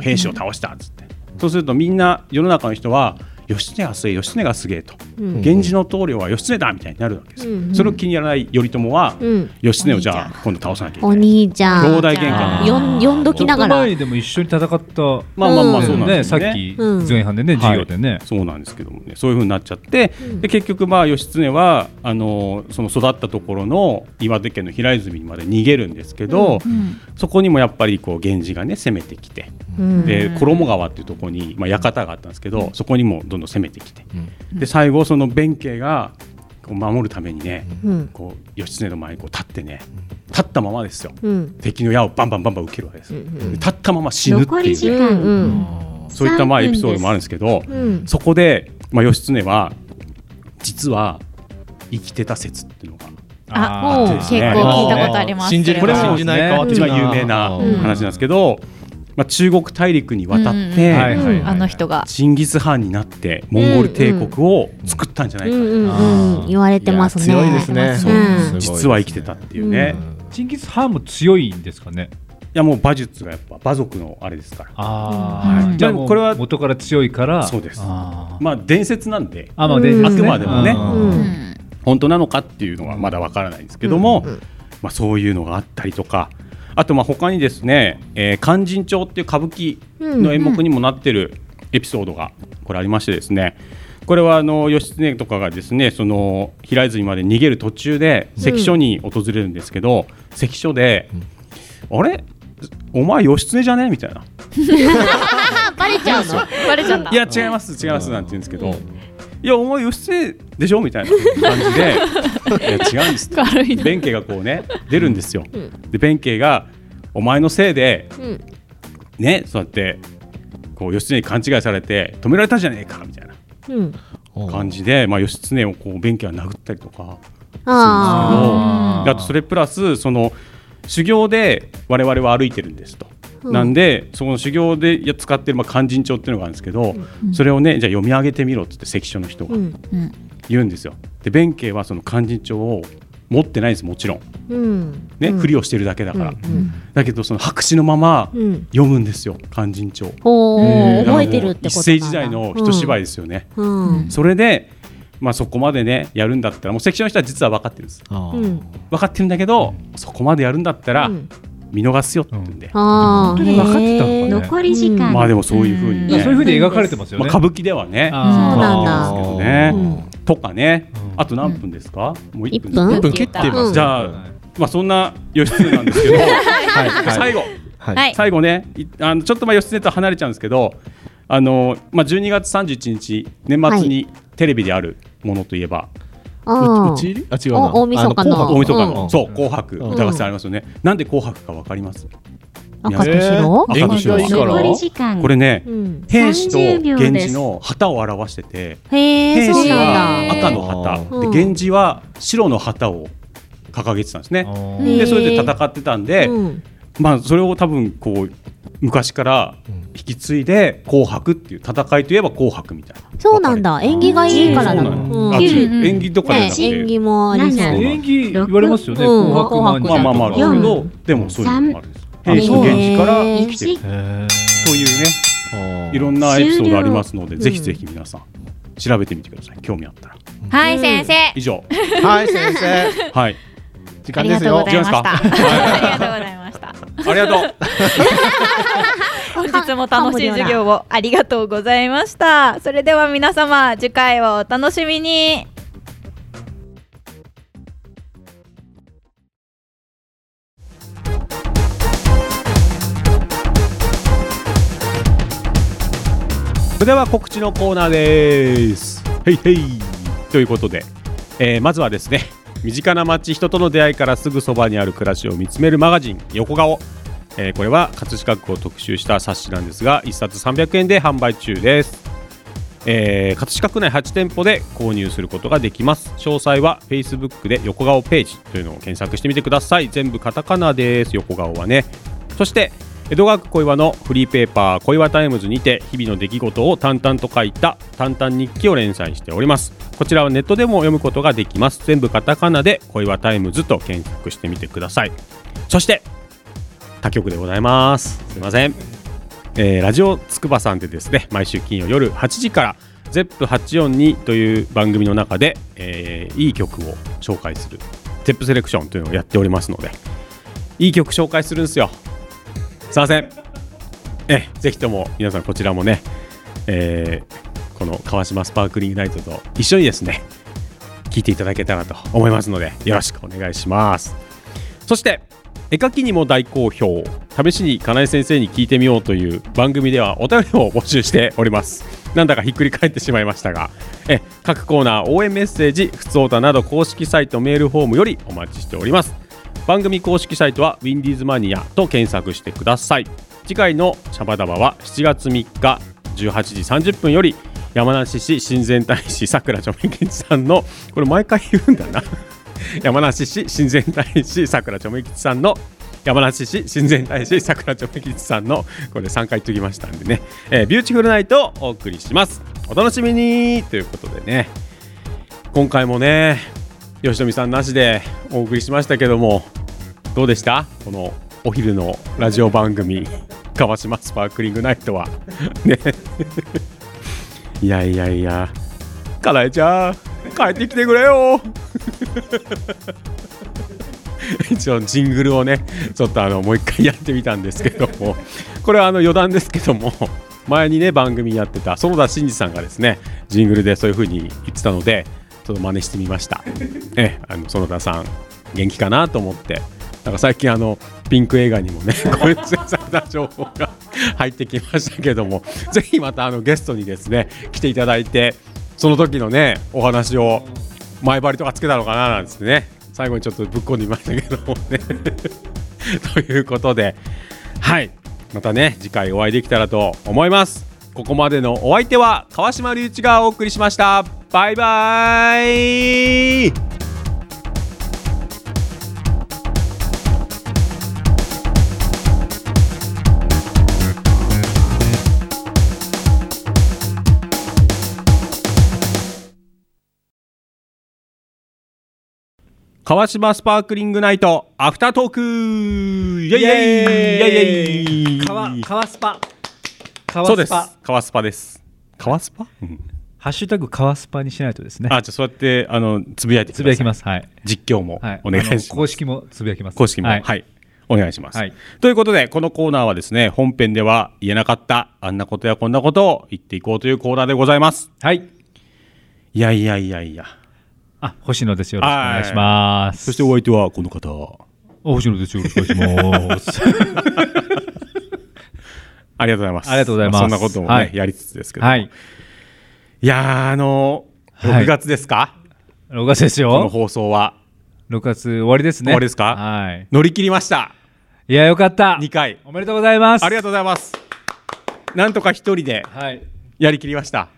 兵士を倒したっつって。そうするとみんな世の中の人は義経がすげえ義経がすげえと。うん。源氏の棟梁は義経だみたいになるわけですよ、うん。それを気に入らない頼朝は、うん。義経をじゃあ今度倒さなきゃいけおない。兄ちゃん。兄弟喧嘩呼んどきながら。ちょっと前にでも一緒に戦ったまあまあまあうんそうなんねですよね。さっきうん。前半でね授業でね、そうなんですけどもね。そういう風になっちゃって、うん。で結局まあ義経はあのその育ったところの岩手県の平泉にまで逃げるんですけど、うん。そこにもやっぱりこう源氏がね攻めてきて、うん。で衣川っていうところに、まあ、館があったんですけど、そこにもどんどん攻めてきて、うん。で最後その弁慶がこう守るためにね、うん。こう義経の前にこう立ってね立ったままですよ。うん。敵の矢をバンバンバンバン受けるわけです、うんで立ったまま死ぬっていう、ね、間。うん。そういったまあ3分エピソードもあるんですけど、うん。そこで、まあ、義経は実は生きてた説っていうのがあー結構聞いたことあります。信じるこれもか信じないかは一番有名なうん。話なんですけど、まあ、中国大陸に渡っうんて、はいはいはいあの人が。チンギス・ハンになってモンゴル帝国を作ったんじゃないか、うんうんうん言われてますね。強いですね。そううん実は生きてたっていうね、いチンギス・ハンも強いんですかね？やもう馬術がやっぱ馬族のあれですから。あうん。じゃあこれは元から強いから。そうです。まあ伝説なんで。あまあ伝説ね。あくまでもね。本当なのかっていうのはまだわからないんですけども、うんうん。まあ、そういうのがあったりとかあとまあ他にですね「えー勧進帳」っていう歌舞伎の演目にもなってるエピソードがこれありましてですねこれはあの義経とかがですねその平泉まで逃げる途中で関所に訪れるんですけど、関所で「あれ？お前義経じゃね?」みたいな。あ [laughs] バレちゃうの？バレちゃった。いや違います違いますなんて言うんですけど、いやお前義経でしょ？みたいな感じで。[laughs] いや違うんですって。軽いな。弁慶がこうね出るんですよ、で弁慶がお前のせいでうん。ねそうやってこう義経に勘違いされて止められたじゃねえかみたいな。うん。感じで、まあ、義経をこう弁慶は殴ったりとか。あであとそれプラスその修行で我々は歩いてるんですと。うん。なんでその修行でや使ってるまあ勧進帳っていうのがあるんですけど、それをねじゃあ読み上げてみろっつって関所の人が言うんですよ。で弁慶はその勧進帳を持ってないんですもちろん。うん。ね、うん。ふりをしてるだけだから、うんだけどその白紙のままうん読むんですよ勧進帳。覚えてるって一世時代の一芝居ですよね。うん。それでまあそこまでねやるんだったらもう関所の人は実は分かってるんです。分かってるんだけどそこまでやるんだったらうん見逃すよって言うんで、ああ本当に分かってたのかね。残り時間。まあでもそういう風にね、そういうふうに描かれてますよね、まあ、歌舞伎ではねそうなんだ。ですけどね、うん。とかね。うん。あと何分ですか、もう1分。一分？1分切ってます、うんじゃあ、まあそんな義経なんですけど。はい。はい。最後。はい。はい。最後ね。いあのちょっとまあ義経と離れちゃうんですけどあのまあ12月31日年末にテレビであるものといえば、あ違うな。お大晦日の。大晦日の、うん。そう紅白。歌合戦ありますよね、なんで紅白かわかります？赤と白？えー縁起がいいから。残り時間。これね、うん。兵士と30秒です。源氏の旗を表しててへえそう兵士は赤の旗。で源氏は白の旗を掲げてたんですね。ー。でそれで戦ってたんで、うんまあそれを多分こう昔から引き継いで紅白っていう戦いといえば紅白みたいな。そうなんだ。縁起がいいからなののあうんね演技とかじゃなくて、縁起もありそう。そう。演技言われますよね、うん。紅白まあまあまあけど、でもそういうのもあるんです。兵士と源氏から生きてるへというねいろんなエピソードありますので、ぜひぜひ皆さん調べてみてください。興味あったら。はい先生。以上。はい先生。はい。時ありがとうございました。ありがとうございました。ありがとう。[laughs] 本日も楽しい授業をありがとうございました。それでは皆様次回をお楽しみに。それでは告知のコーナーです。へいへいということで、えーまずはですね身近な街人との出会いからすぐそばにある暮らしを見つめるマガジン横顔、えーこれは葛飾区を特集した冊子なんですが1冊300円で販売中です、えー葛飾区内8店舗で購入することができます。詳細は Facebook で横顔ページというのを検索してみてください。全部カタカナです。横顔はね。そして江戸川区小岩のフリーペーパー小岩タイムズにて日々の出来事を淡々と書いた淡々日記を連載しております。こちらはネットでも読むことができます。全部カタカナで小岩タイムズと検索してみてください。そして他局でございます。すいません、えーラジオつくばさんでですね毎週金曜夜8時から ZEP842 という番組の中で、えーいい曲を紹介する ZEP セレクションというのをやっておりますのでいい曲紹介するんですよ。すいません。えぜひとも皆さんこちらもね、えーこの川島スパークリングナイトと一緒にですね聞いていただけたらと思いますのでよろしくお願いします。そして絵描きにも大好評。試しに金井先生に聞いてみようという番組ではお便りを募集しております。なんだかひっくり返ってしまいましたがえ各コーナー応援メッセージふつおたなど公式サイトメールフォームよりお待ちしております。番組公式サイトはウィンディーズマニアと検索してください。次回のシャバダバは7月3日18時30分より山梨市親善大使さくらちょめきちさんのこれ毎回言うんだな。[laughs] 山梨市親善大使さくらちょめきちさんの山梨市親善大使さくらちょめきちさんのこれ3回言っときましたんでね、えービューティフルナイトをお送りします。お楽しみに。ということでね。今回もね吉富さんなしでお送りしましたけどもどうでした？このお昼のラジオ番組川島スパークリングナイトは。ね。[laughs] いやいやいやかなえちゃん帰ってきてくれよ。[laughs] 一応ジングルをねちょっとあのもう一回やってみたんですけども。これはあの余談ですけども前にね番組やってた園田真二さんがですねジングルでそういう風に言ってたのでちょっと真似してみました。えあの園田さん元気かなと思ってなんか最近あのピンク映画にもねご出演された情報が入ってきましたけども [laughs] ぜひまたあのゲストにですね来ていただいてその時のねお話を前張りとかつけたのかななんつってね最後にちょっとぶっ込んでみましたけどもね。[laughs] ということではい。またね次回お会いできたらと思います。ここまでのお相手は川島隆一がお送りしました。バイバイ。川島スパークリングナイトアフタートーク。イエイイエイイエイ川川スパ。そうです。川スパ川スパです。川スパ、うん。ハッシュタグ川スパにしないとですね。あじゃあそうやってあのつぶやいてください。つぶやきます。はい。実況もはい。お願いします、あの公式もつぶやきます。公式も。は、はいい。お願いします、はい。ということでこのコーナーはですね本編では言えなかったあんなことやこんなことを言っていこうというコーナーでございます。はい。いやいやいやいやあ星野です。よろしくお願いします。そしてお相手はこの方。お星野です。よろしくお願いします。[laughs] ありがとうございます。ありがとうございます。そんなこともね、はい。やりつつですけども、はい。いやーあのはい。6月ですか、6月ですこのよ放送は。6月終わりですね。終わりですか？はい。乗り切りました。いやよかった。2回。おめでとうございます。ありがとうございます。なんとか一人ではい。やりきりました。い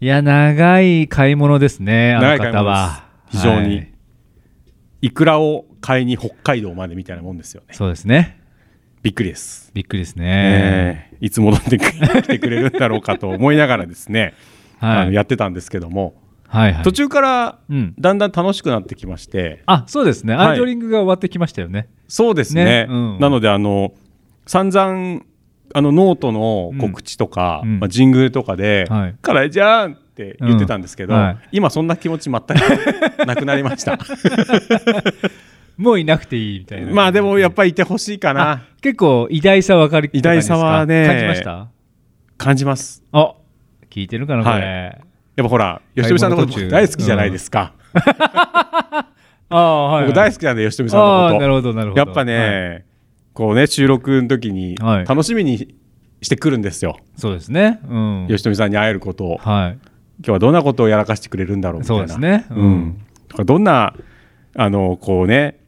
や長い買い物ですねあの方は。非常に、はい。いくらを買いに北海道までみたいなもんですよね。そうですね。びっくりです。びっくりですね。え。ーいつ戻ってきてくれるんだろうかと思いながらですね、はい。あのやってたんですけども、はいはい。途中からうん。だんだん楽しくなってきまして、あそうですね。はい。アイドリングが終わってきましたよね。そうですね。ね。うん。なのであの散々あのノートの告知とか、うん。まあ、ジングルとかではい「カラーじゃん!」って言ってたんですけど、うんはい。今そんな気持ち全くなくなりました。[laughs] もういなくていいみたいな。まあでもやっぱりいてほしいかな。あ結構偉大さ分かる偉大さはね感じました？感じます。あ聞いてるかなこれ、はい。やっぱほら吉富さんのこと僕大好きじゃないですか、[laughs] ああはい、はい、僕大好きなんで吉富さんのこと。なるほどなるほど。やっぱね、こうね収録の時にはい。楽しみにしてくるんですよ、そうですね。うん。吉富さんに会えることを。はい。今日はどんなことをやらかしてくれるんだろうみたいな。そうですね。ううん。ん、とかどんなあのこうね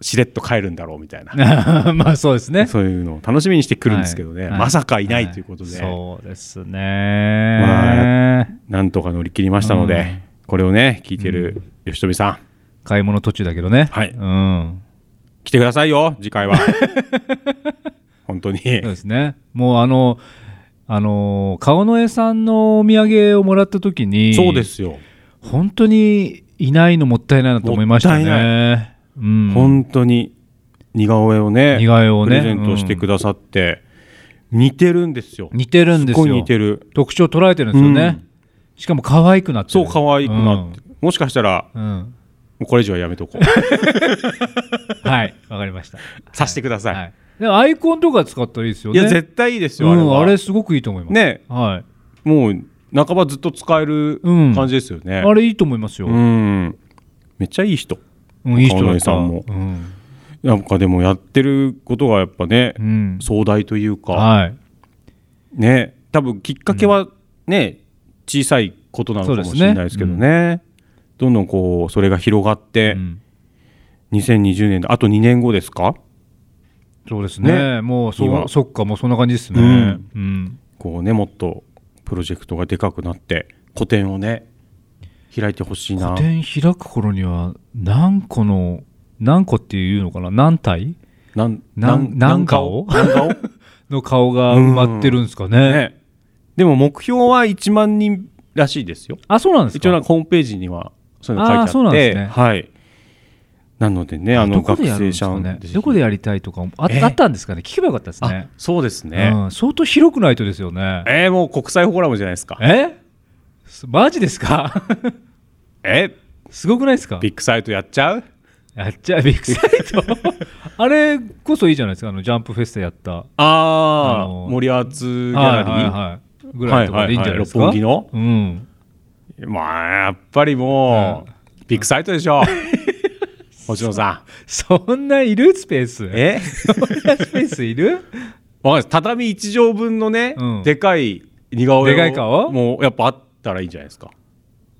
しれっと帰るんだろうみたいな。[laughs] まあそうですね。そういうのを楽しみにしてくるんですけどね、はい。はいまさかいないということで、そうですね、まなんとか乗り切りましたので、うん。これをね聞いてる吉富さん、買い物途中だけどね。はい。うん来てくださいよ次回は。[laughs] 本当に。そうですね。もうあのあの顔の絵さんのお土産をもらった時にそうですよ。本当にいないのもったいないなと思いましたね。うん、本当に似顔絵をね似顔絵をねプレゼントしてくださって、似てるんですよ。似てるんですよ。す似てる。特徴捉えてるんですよね。しかも可愛くなってる。そう可愛くなって、もしかしたらうん。うんもうこれ以上はやめとこう [laughs] はい、わかりました。さしてください、はい。アイコンとか使ったらいいですよね。いや絶対いいですよ、うん、あれすごくいいと思います。ねはい。もう半ばずっと使えるうん感じですよね、あれいいと思いますよ。うんめっちゃいい人うん、いい人さんもうん。なんかでもやってることがやっぱね、うん。壮大というか、はい。ね多分きっかけはね、小さいことなのかもしれないですけどねどんどんこうそれが広がって、うん。2020年であと2年後ですか？そうですね。ね。もうそそっか、もうそんな感じですね。うん。うん。こうねもっとプロジェクトがでかくなって個展をね開いてほしいな。個展開く頃には何個の何個っていうのかな？何体？なんなん何顔？何顔？[laughs] の顔が埋まってるんですかね。ね。でも目標は1万人らしいですよ。あそうなんですか？一応なんかホームページにはそういうの書いてあって。そうなんですね。はい。なのでねあのどこ学生さんかねどこでやりたいとかあえ？あったんですかね？聞けばよかったですあね。そうですね、うん、相当広くないとですよね。えー、もう国際フォーラムじゃないですか。え？すマジですか？[laughs] え？すごくないですか？ビッグサイトやっちゃう？やっちゃう。ビッグサイト？[laughs] あれこそいいじゃないですか？あのジャンプフェスタやった。ああ、の森アーツギャラリー、はいはいはい。ぐらいとかでいいんじゃないですか、はいはいはい六本うんまあやっぱりもう、ビッグサイトでしょ。[laughs] 星野さそんないるスペース？んえ？そんなスペースいる？わかんない。畳1畳分のね、うん。でかい似顔絵をでかい顔？もうやっぱあったらいいんじゃないですか。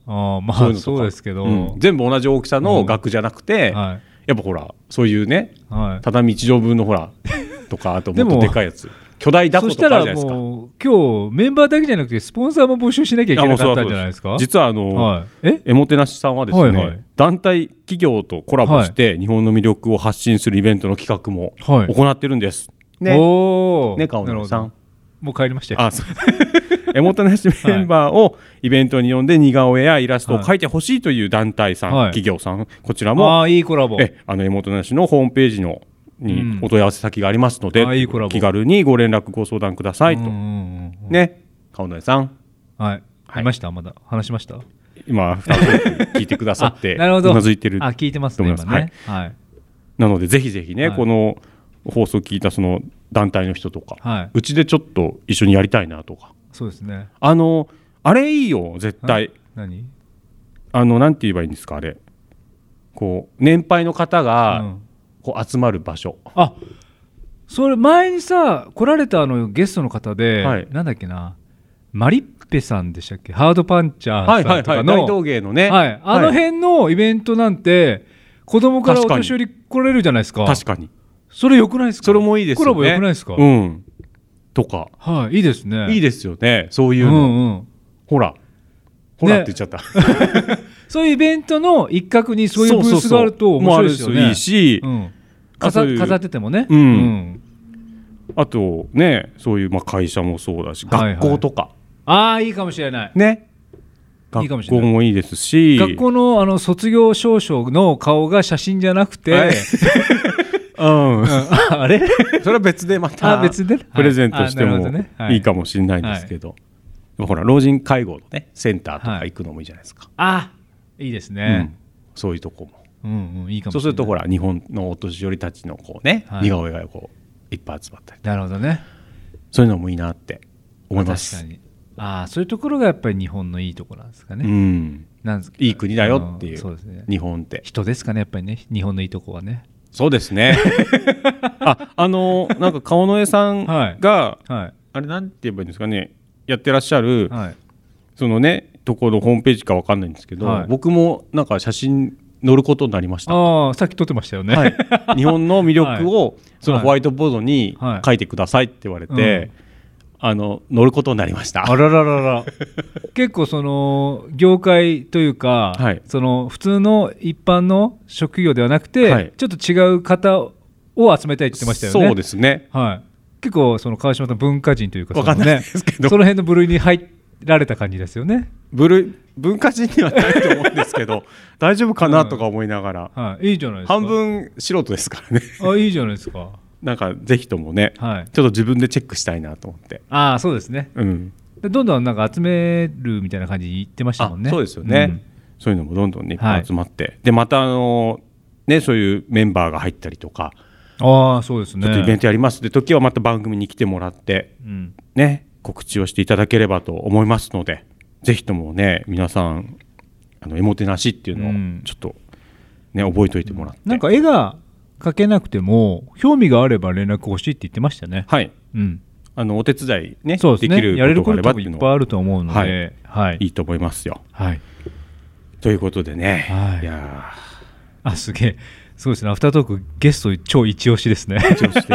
ああまあそうですけど、うん。全部同じ大きさの額じゃなくて、はやっぱほらそういうねい。はい畳1畳分のほらとかあともっとでかいやつ巨大ダコとそしたらかあるじゃないですか。もう今日メンバーだけじゃなくてスポンサーも募集しなきゃいけなかったんじゃないですか？実はあの、はい、え？エモテナシさんはですね、はいはい。団体企業とコラボして日本の魅力を発信するイベントの企画もはい。行ってるんです。ね。おおねさん。もう帰りましたよ。あそう。[laughs] エモテナシメンバーをイベントに呼んで似顔絵やイラストを描いてほしいという団体さん、はい。企業さんこちらもああいいコラボ。えあのエモテナシのホームページのにうん。お問い合わせ先がありますので、あいいコラボ。気軽にご連絡ご相談くださいと、うんうんうんうん。ね。顔のさん。はい。はい。いました？まだ。話しました？今聞いてくださって [laughs] あなるほど。うなずいてるあ聞いてます。ねと思います今ね。はい。なのでぜひぜひね、はい。この放送聞いたその団体の人とか、はい。うちでちょっと一緒にやりたいなとか。そうですね。あのあれいいよ絶対。何？あのなんて言えばいいんですかあれ。こう年配の方がうんこう集まる場所、あそれ前にさ来られたあのゲストの方で、はい。なんだっけなマリッペさんでしたっけ？ハードパンチャはいはいーさんとかの、はい大道芸のね、はい、あの辺のイベントなんて子供からお年寄り来られるじゃないですか。確かに。それよくないですか？それもいいですよね。コラボよくないですか、うん。とか。はいいいですね。いいですよね。そういううの、んうん。ほら。ほらってね言っちゃった、[laughs] そういうイベントの一角にそういうブースがあると面白いですよね。もうあるしいいし、うん、飾飾っててもね、うん。あとねそういうまあ会社もそうだしはいはい。学校とか、ああいいかもしれない。ね。いいかもしれない。学校もいいですし。学校のあの卒業証書の顔が写真じゃなくて、はい。[laughs] うん、あれ？[laughs] それは別でまたあ別でね。プレゼントしてもい。いいかもしれないんですけど、でもほら老人介護のねセンターとか行くのもいいじゃないですか、あいいですうん。ね、そういうとこもうんうんいいかもしれない。そうするとほら日本のお年寄りたちのこうね、はい。似顔絵がこういっぱい集まったりなるほどね。そういうのもいいなって思います。確かに。ああそういうところがやっぱり日本のいいところなんですかね、うん。なんいい国だよっていう,、んそうですね。日本って。人ですかねやっぱりね。日本のいいとこはね。そうですね。[laughs] ああのなんか顔の絵さんが、はい。あれなんて言えばいいんですかね。やってらっしゃる、はい。そのねところホームページかわかんないんですけど、はい。僕もなんか写真載ることになりました。ああさっき撮ってましたよね、はい、日本の魅力を [laughs] そのはい。ホワイトボードにはい。書いてくださいって言われて、あの載ることになりました。あらららら。[laughs] 結構その業界というか、はい。その普通の一般の職業ではなくて、はい。ちょっと違う方を集めたいって言ってましたよね。そうですね。はい、結構その川島さん文化人というかわかんないそのですけど。その辺の部類に入られた感じですよね、部類文化人にはないと思うんですけど [laughs] 大丈夫かなとか思いながら、はい、い。いじゃないですか。半分素人ですからね。あいいじゃないですか。[laughs] なんかぜひともね、はい。ちょっと自分でチェックしたいなと思って、ああそうですね。うん、でどんどんなんか集めるみたいな感じに言ってましたもんね。あそうですよね、ん。そういうのもどんどんねいっはい。ぱい集まって、でまたあのねそういうメンバーが入ったりとか、ああそうですね。ちょっとイベントやります。って時はまた番組に来てもらって。うん。ね告知をしていただければと思いますのでぜひともね皆さんあのエモテなしっていうのをうん。ちょっとね覚えておいてもらって、なんか絵が描けなくても興味があれば連絡欲しいって言ってましたね。はい。うん。あのお手伝いねそうですね。できるやれるこがあればっていうのことともいっぱいあると思うので。はい、い。いと思いますよ。はい。ということでね、はい。い、やあすげえ。そうですね。アフタートークゲスト超一押しですね。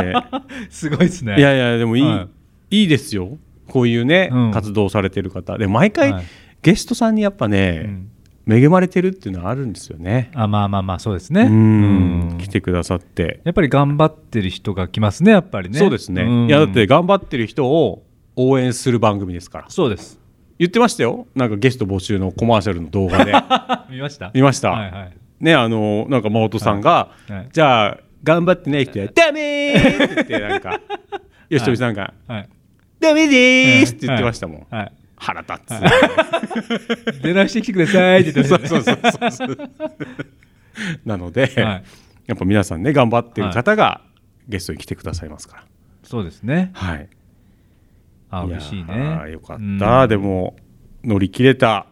[laughs] すごいですね。いやいやでもいい、、はいいですよこういうね、うん。活動されてる方。で毎回、はい。ゲストさんにやっぱね、うん。恵まれてるっていうのはあるんですよね。あまあまあまあそうですね。うん。うん。来てくださって、やっぱり頑張ってる人が来ますねやっぱりね。そうですね、ん。いやだって頑張ってる人を応援する番組ですから。そうです。言ってましたよ。なんかゲスト募集のコマーシャルの動画で。[laughs] 見ました？見ました、はいはい。ねあのなんか真音さんが、はい。はい。じゃあ頑張ってない人はダメーって言ってなんか。[laughs] 吉富さんが、はいダメでーすって言ってましたもん、はい。腹立つ、出直してきてくださいって言ってましたそうねそうそうそう。なので、はい。やっぱ皆さんね頑張ってる方がゲストに来てくださいますから。そうですね。はい。あ嬉しいやねーよかった、うん。でも乗り切れた。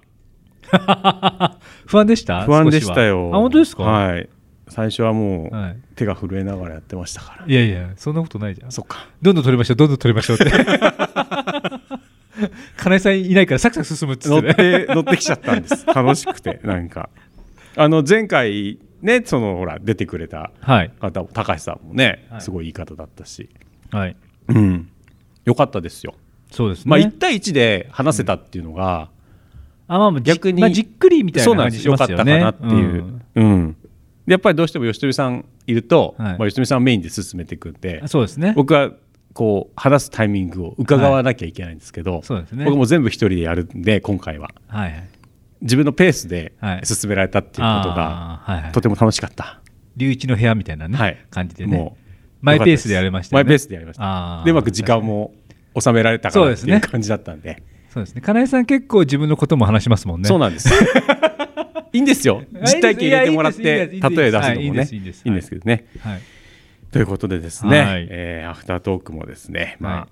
[laughs] 不安でした？不安でしたよ。あ本当ですか？はい最初はもう、はい。手が震えながらやってましたから。いやいやそんなことないじゃん。そっか。どんどん取りましょうどんどん取りましょうって。[laughs] 金井さんいないからサクサク進むっつ乗っってね。て乗ってきちゃったんです。楽しくてなんか。あの前回ねそのほら出てくれたはい。高橋さんもね、はい。すごいいい方だったし。はい。うん。よかったですよ、そうですね。まあ1対1で話せたっていうのが、あまあまあじ逆にまあじっくりみたいな感じしなんです。よかますよねったかなっていう、うん。でやっぱりどうしても吉富さんいると、はい。まあ、吉富さんメインで進めていくんでうんそうですね。僕はこう話すタイミングを伺わなきゃいけないんですけど、そうですね。僕も全部一人でやるんで今回は。はいはい。自分のペースではい。進められたっていうことが、はいはい。とても楽しかった、龍一の部屋みたいなね、はい。感じでね。もうマイペースでやれましたよね。マイペースでやりました。でうまく時間も収められたかそうですね。らっていう感じだったんで。そうですね。金井さん結構自分のことも話しますもんね。そうなんです [laughs] いいんですよ。実体験入れてもらって例え出すのもね。いいんですけどね、はい。ということでですね、はい。えーアフタートークもですね、まあは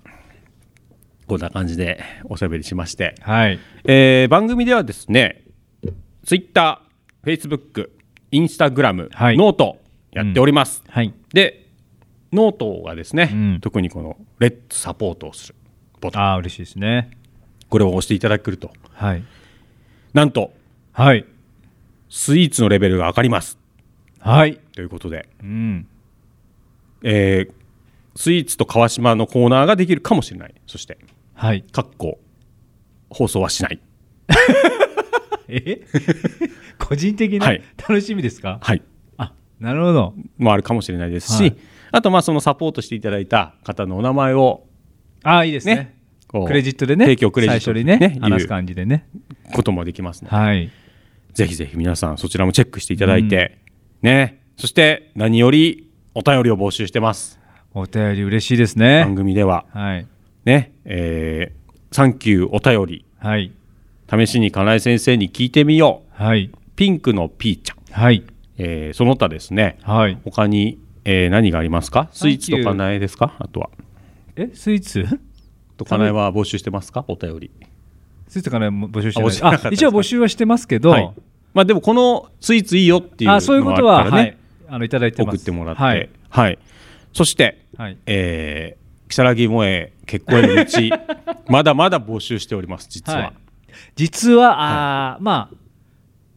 こんな感じでおしゃべりしまして、はい。えー番組ではですね、ツイッター、フェイスブック、インスタグラム、はい。ノートやっております。はい。で、ノートがですね、うん。特にこのレッツサポートをするボタン。ああ嬉しいですね。これを押していただけると。はい。なんとはいスイーツのレベルが上がります。はい。ということで、うん。えースイーツと川島のコーナーができるかもしれない。そしてはい。かっこ放送はしない。[laughs] え？[laughs] 個人的なはい。楽しみですか？はい。あなるほど。もあるかもしれないですし、はい。あとまあそのサポートしていただいた方のお名前をああいいですね。ねこうクレジットでね提供クレジット最初にねね話す感じでね。こともできますので、はいぜひぜひ皆さんそちらもチェックしていただいて、ね。そして何よりお便りを募集してます。お便り嬉しいですね。番組では。はい。ね。えーサンキューお便り。はい。試しに金井先生に聞いてみよう。はい。ピンクのピーちゃん、はい。えーその他ですね。はい。他に、えー何がありますか？スイーツと金井ですか？あとは。え？スイーツ？と金井は募集してますか？お便りスイーツとかね募集してない。あ一応募集はしてますけど、はい。まあでもこのスイーツいいよっていうあそういうことはね、はい。あのいただいて送ってもらって、ははい。い、そして、はい。えー、如月萌え結婚への道 [laughs] まだまだ募集しております実は、はい。実はあー、まあ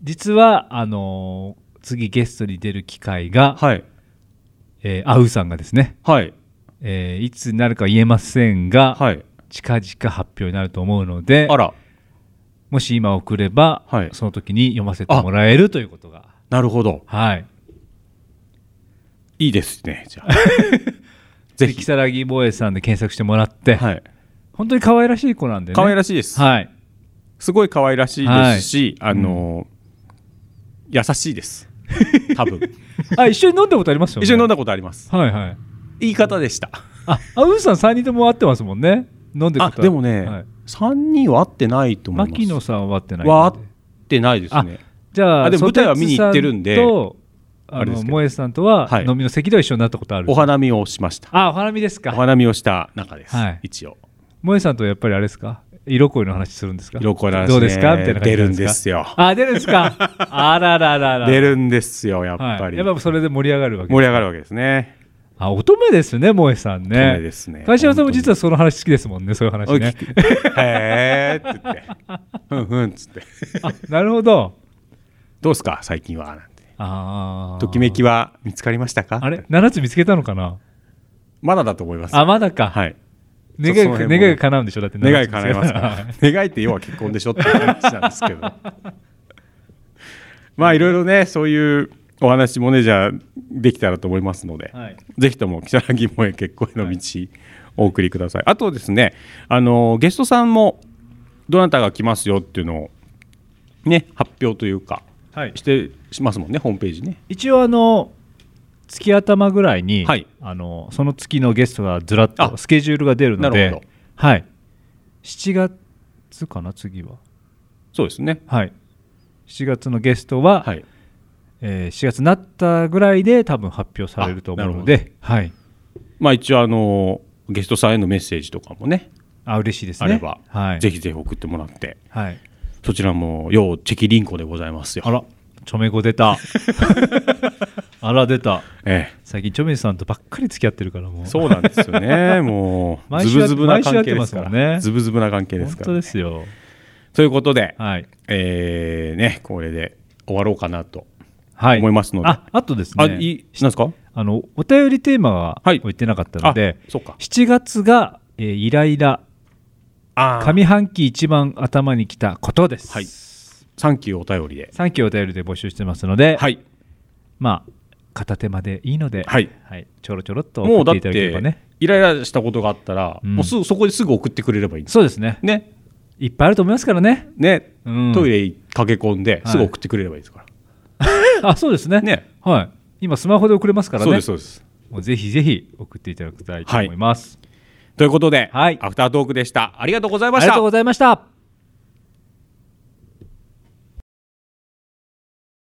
実はあのー次ゲストに出る機会が、はい。えーアウさんがですね、はい。えーいつになるか言えませんが、はい。近々発表になると思うのであらもし今送れば、はい。その時に読ませてもらえるということが。なるほど。はい。いいですねじゃあ。[laughs] ぜひ。如月萌えさんで検索してもらって、はい。本当に可愛らしい子なんでね。可愛らしいです、はい。すごい可愛らしいですし、あのー優しいです。多分。[laughs] あ一緒に飲んだことありますよね。一緒に飲んだことあります。はいはい。言い方でした。ああウーさん3人とも会ってますもんね飲んでるあでもね、はい。3人は会ってないと思います。牧野さんは会ってないは会ってないですね。じゃああでも舞台は見に行ってるんであの萌えさんとははい。飲みの席では一緒になったことある、お花見をしました。あお花見ですか。お花見をした中です、はい。一応萌えさんとやっぱりあれですか？色恋の話するんですか？色恋の話ね。どうですか？みたいな出るんですよ。あ出るんですか？[laughs] あらららら出るんですよやっぱり、はい。やっぱそれで盛り上がるわけ盛り上がるわけですねあ乙女ですね萌えさんね。乙女ですね。川島さんも実はその話好きですもんねそういう話ね。へーって言って。[laughs] ふんふんっつって。あなるほど。どうですか最近はなんて。あー。ときめきは見つかりましたか？あれ？7つ見つけたのかな？まだだと思います。あまだか。はい。願い願いが叶うんでしょだって願い叶いますか願いって要は結婚でしょ？って話なんですけどまあいろいろねそういうお話もねじゃあできたらと思いますので、はい。ぜひとも如月萌え結婚への道、お送りください。あとですねあのゲストさんもどなたが来ますよっていうのをね発表というかはい。してしますもんねホームページね。一応あの月頭ぐらいに、はい。あのその月のゲストがずらっあとスケジュールが出るのでなるほど。はい、7月かな次は。そうですね。はい。7月のゲストは、はいえー7月になったぐらいで多分発表されると思うので、はい、まあ一応あのゲストさんへのメッセージとかもねあ嬉しいですね。あれば、はい、ぜひぜひ送ってもらってはい、そちらも要チェキリンコでございますよ。あらチョメ語出た。[laughs] あら出た。ええ。最近チョメさんとばっかり付き合ってるからもう。そうなんですよね。[laughs] もうズブズブな関係ですから。ねズブズブな関係です本当からですよ。ということで、はい。えーねこれで終わろうかなとはい思いますので、ああとですあねいいなんですか？あのお便りテーマははい。言ってなかったので、あそうか。7月が、えーイライラ上半期一番頭にきたことです。はい。サンキューお便りで。3期お便りで募集してますので、はい。まあ片手間でいいので、はい。ちょろちょろっともうだっ送っていただければてね。イライラしたことがあったら、うん。もうすぐそこですぐ送ってくれればいいそうですね。ね。いっぱいあると思いますからね。ね、うん。トイレ駆け込んではいすぐ送ってくれればいいですから、あそうですね。ねはい。今スマホで送れますからね。そうですそうですもうぜひぜひ送っていただきたいと思います。ということで、はいアフタートークでしたありがとうございましたありがとうございました。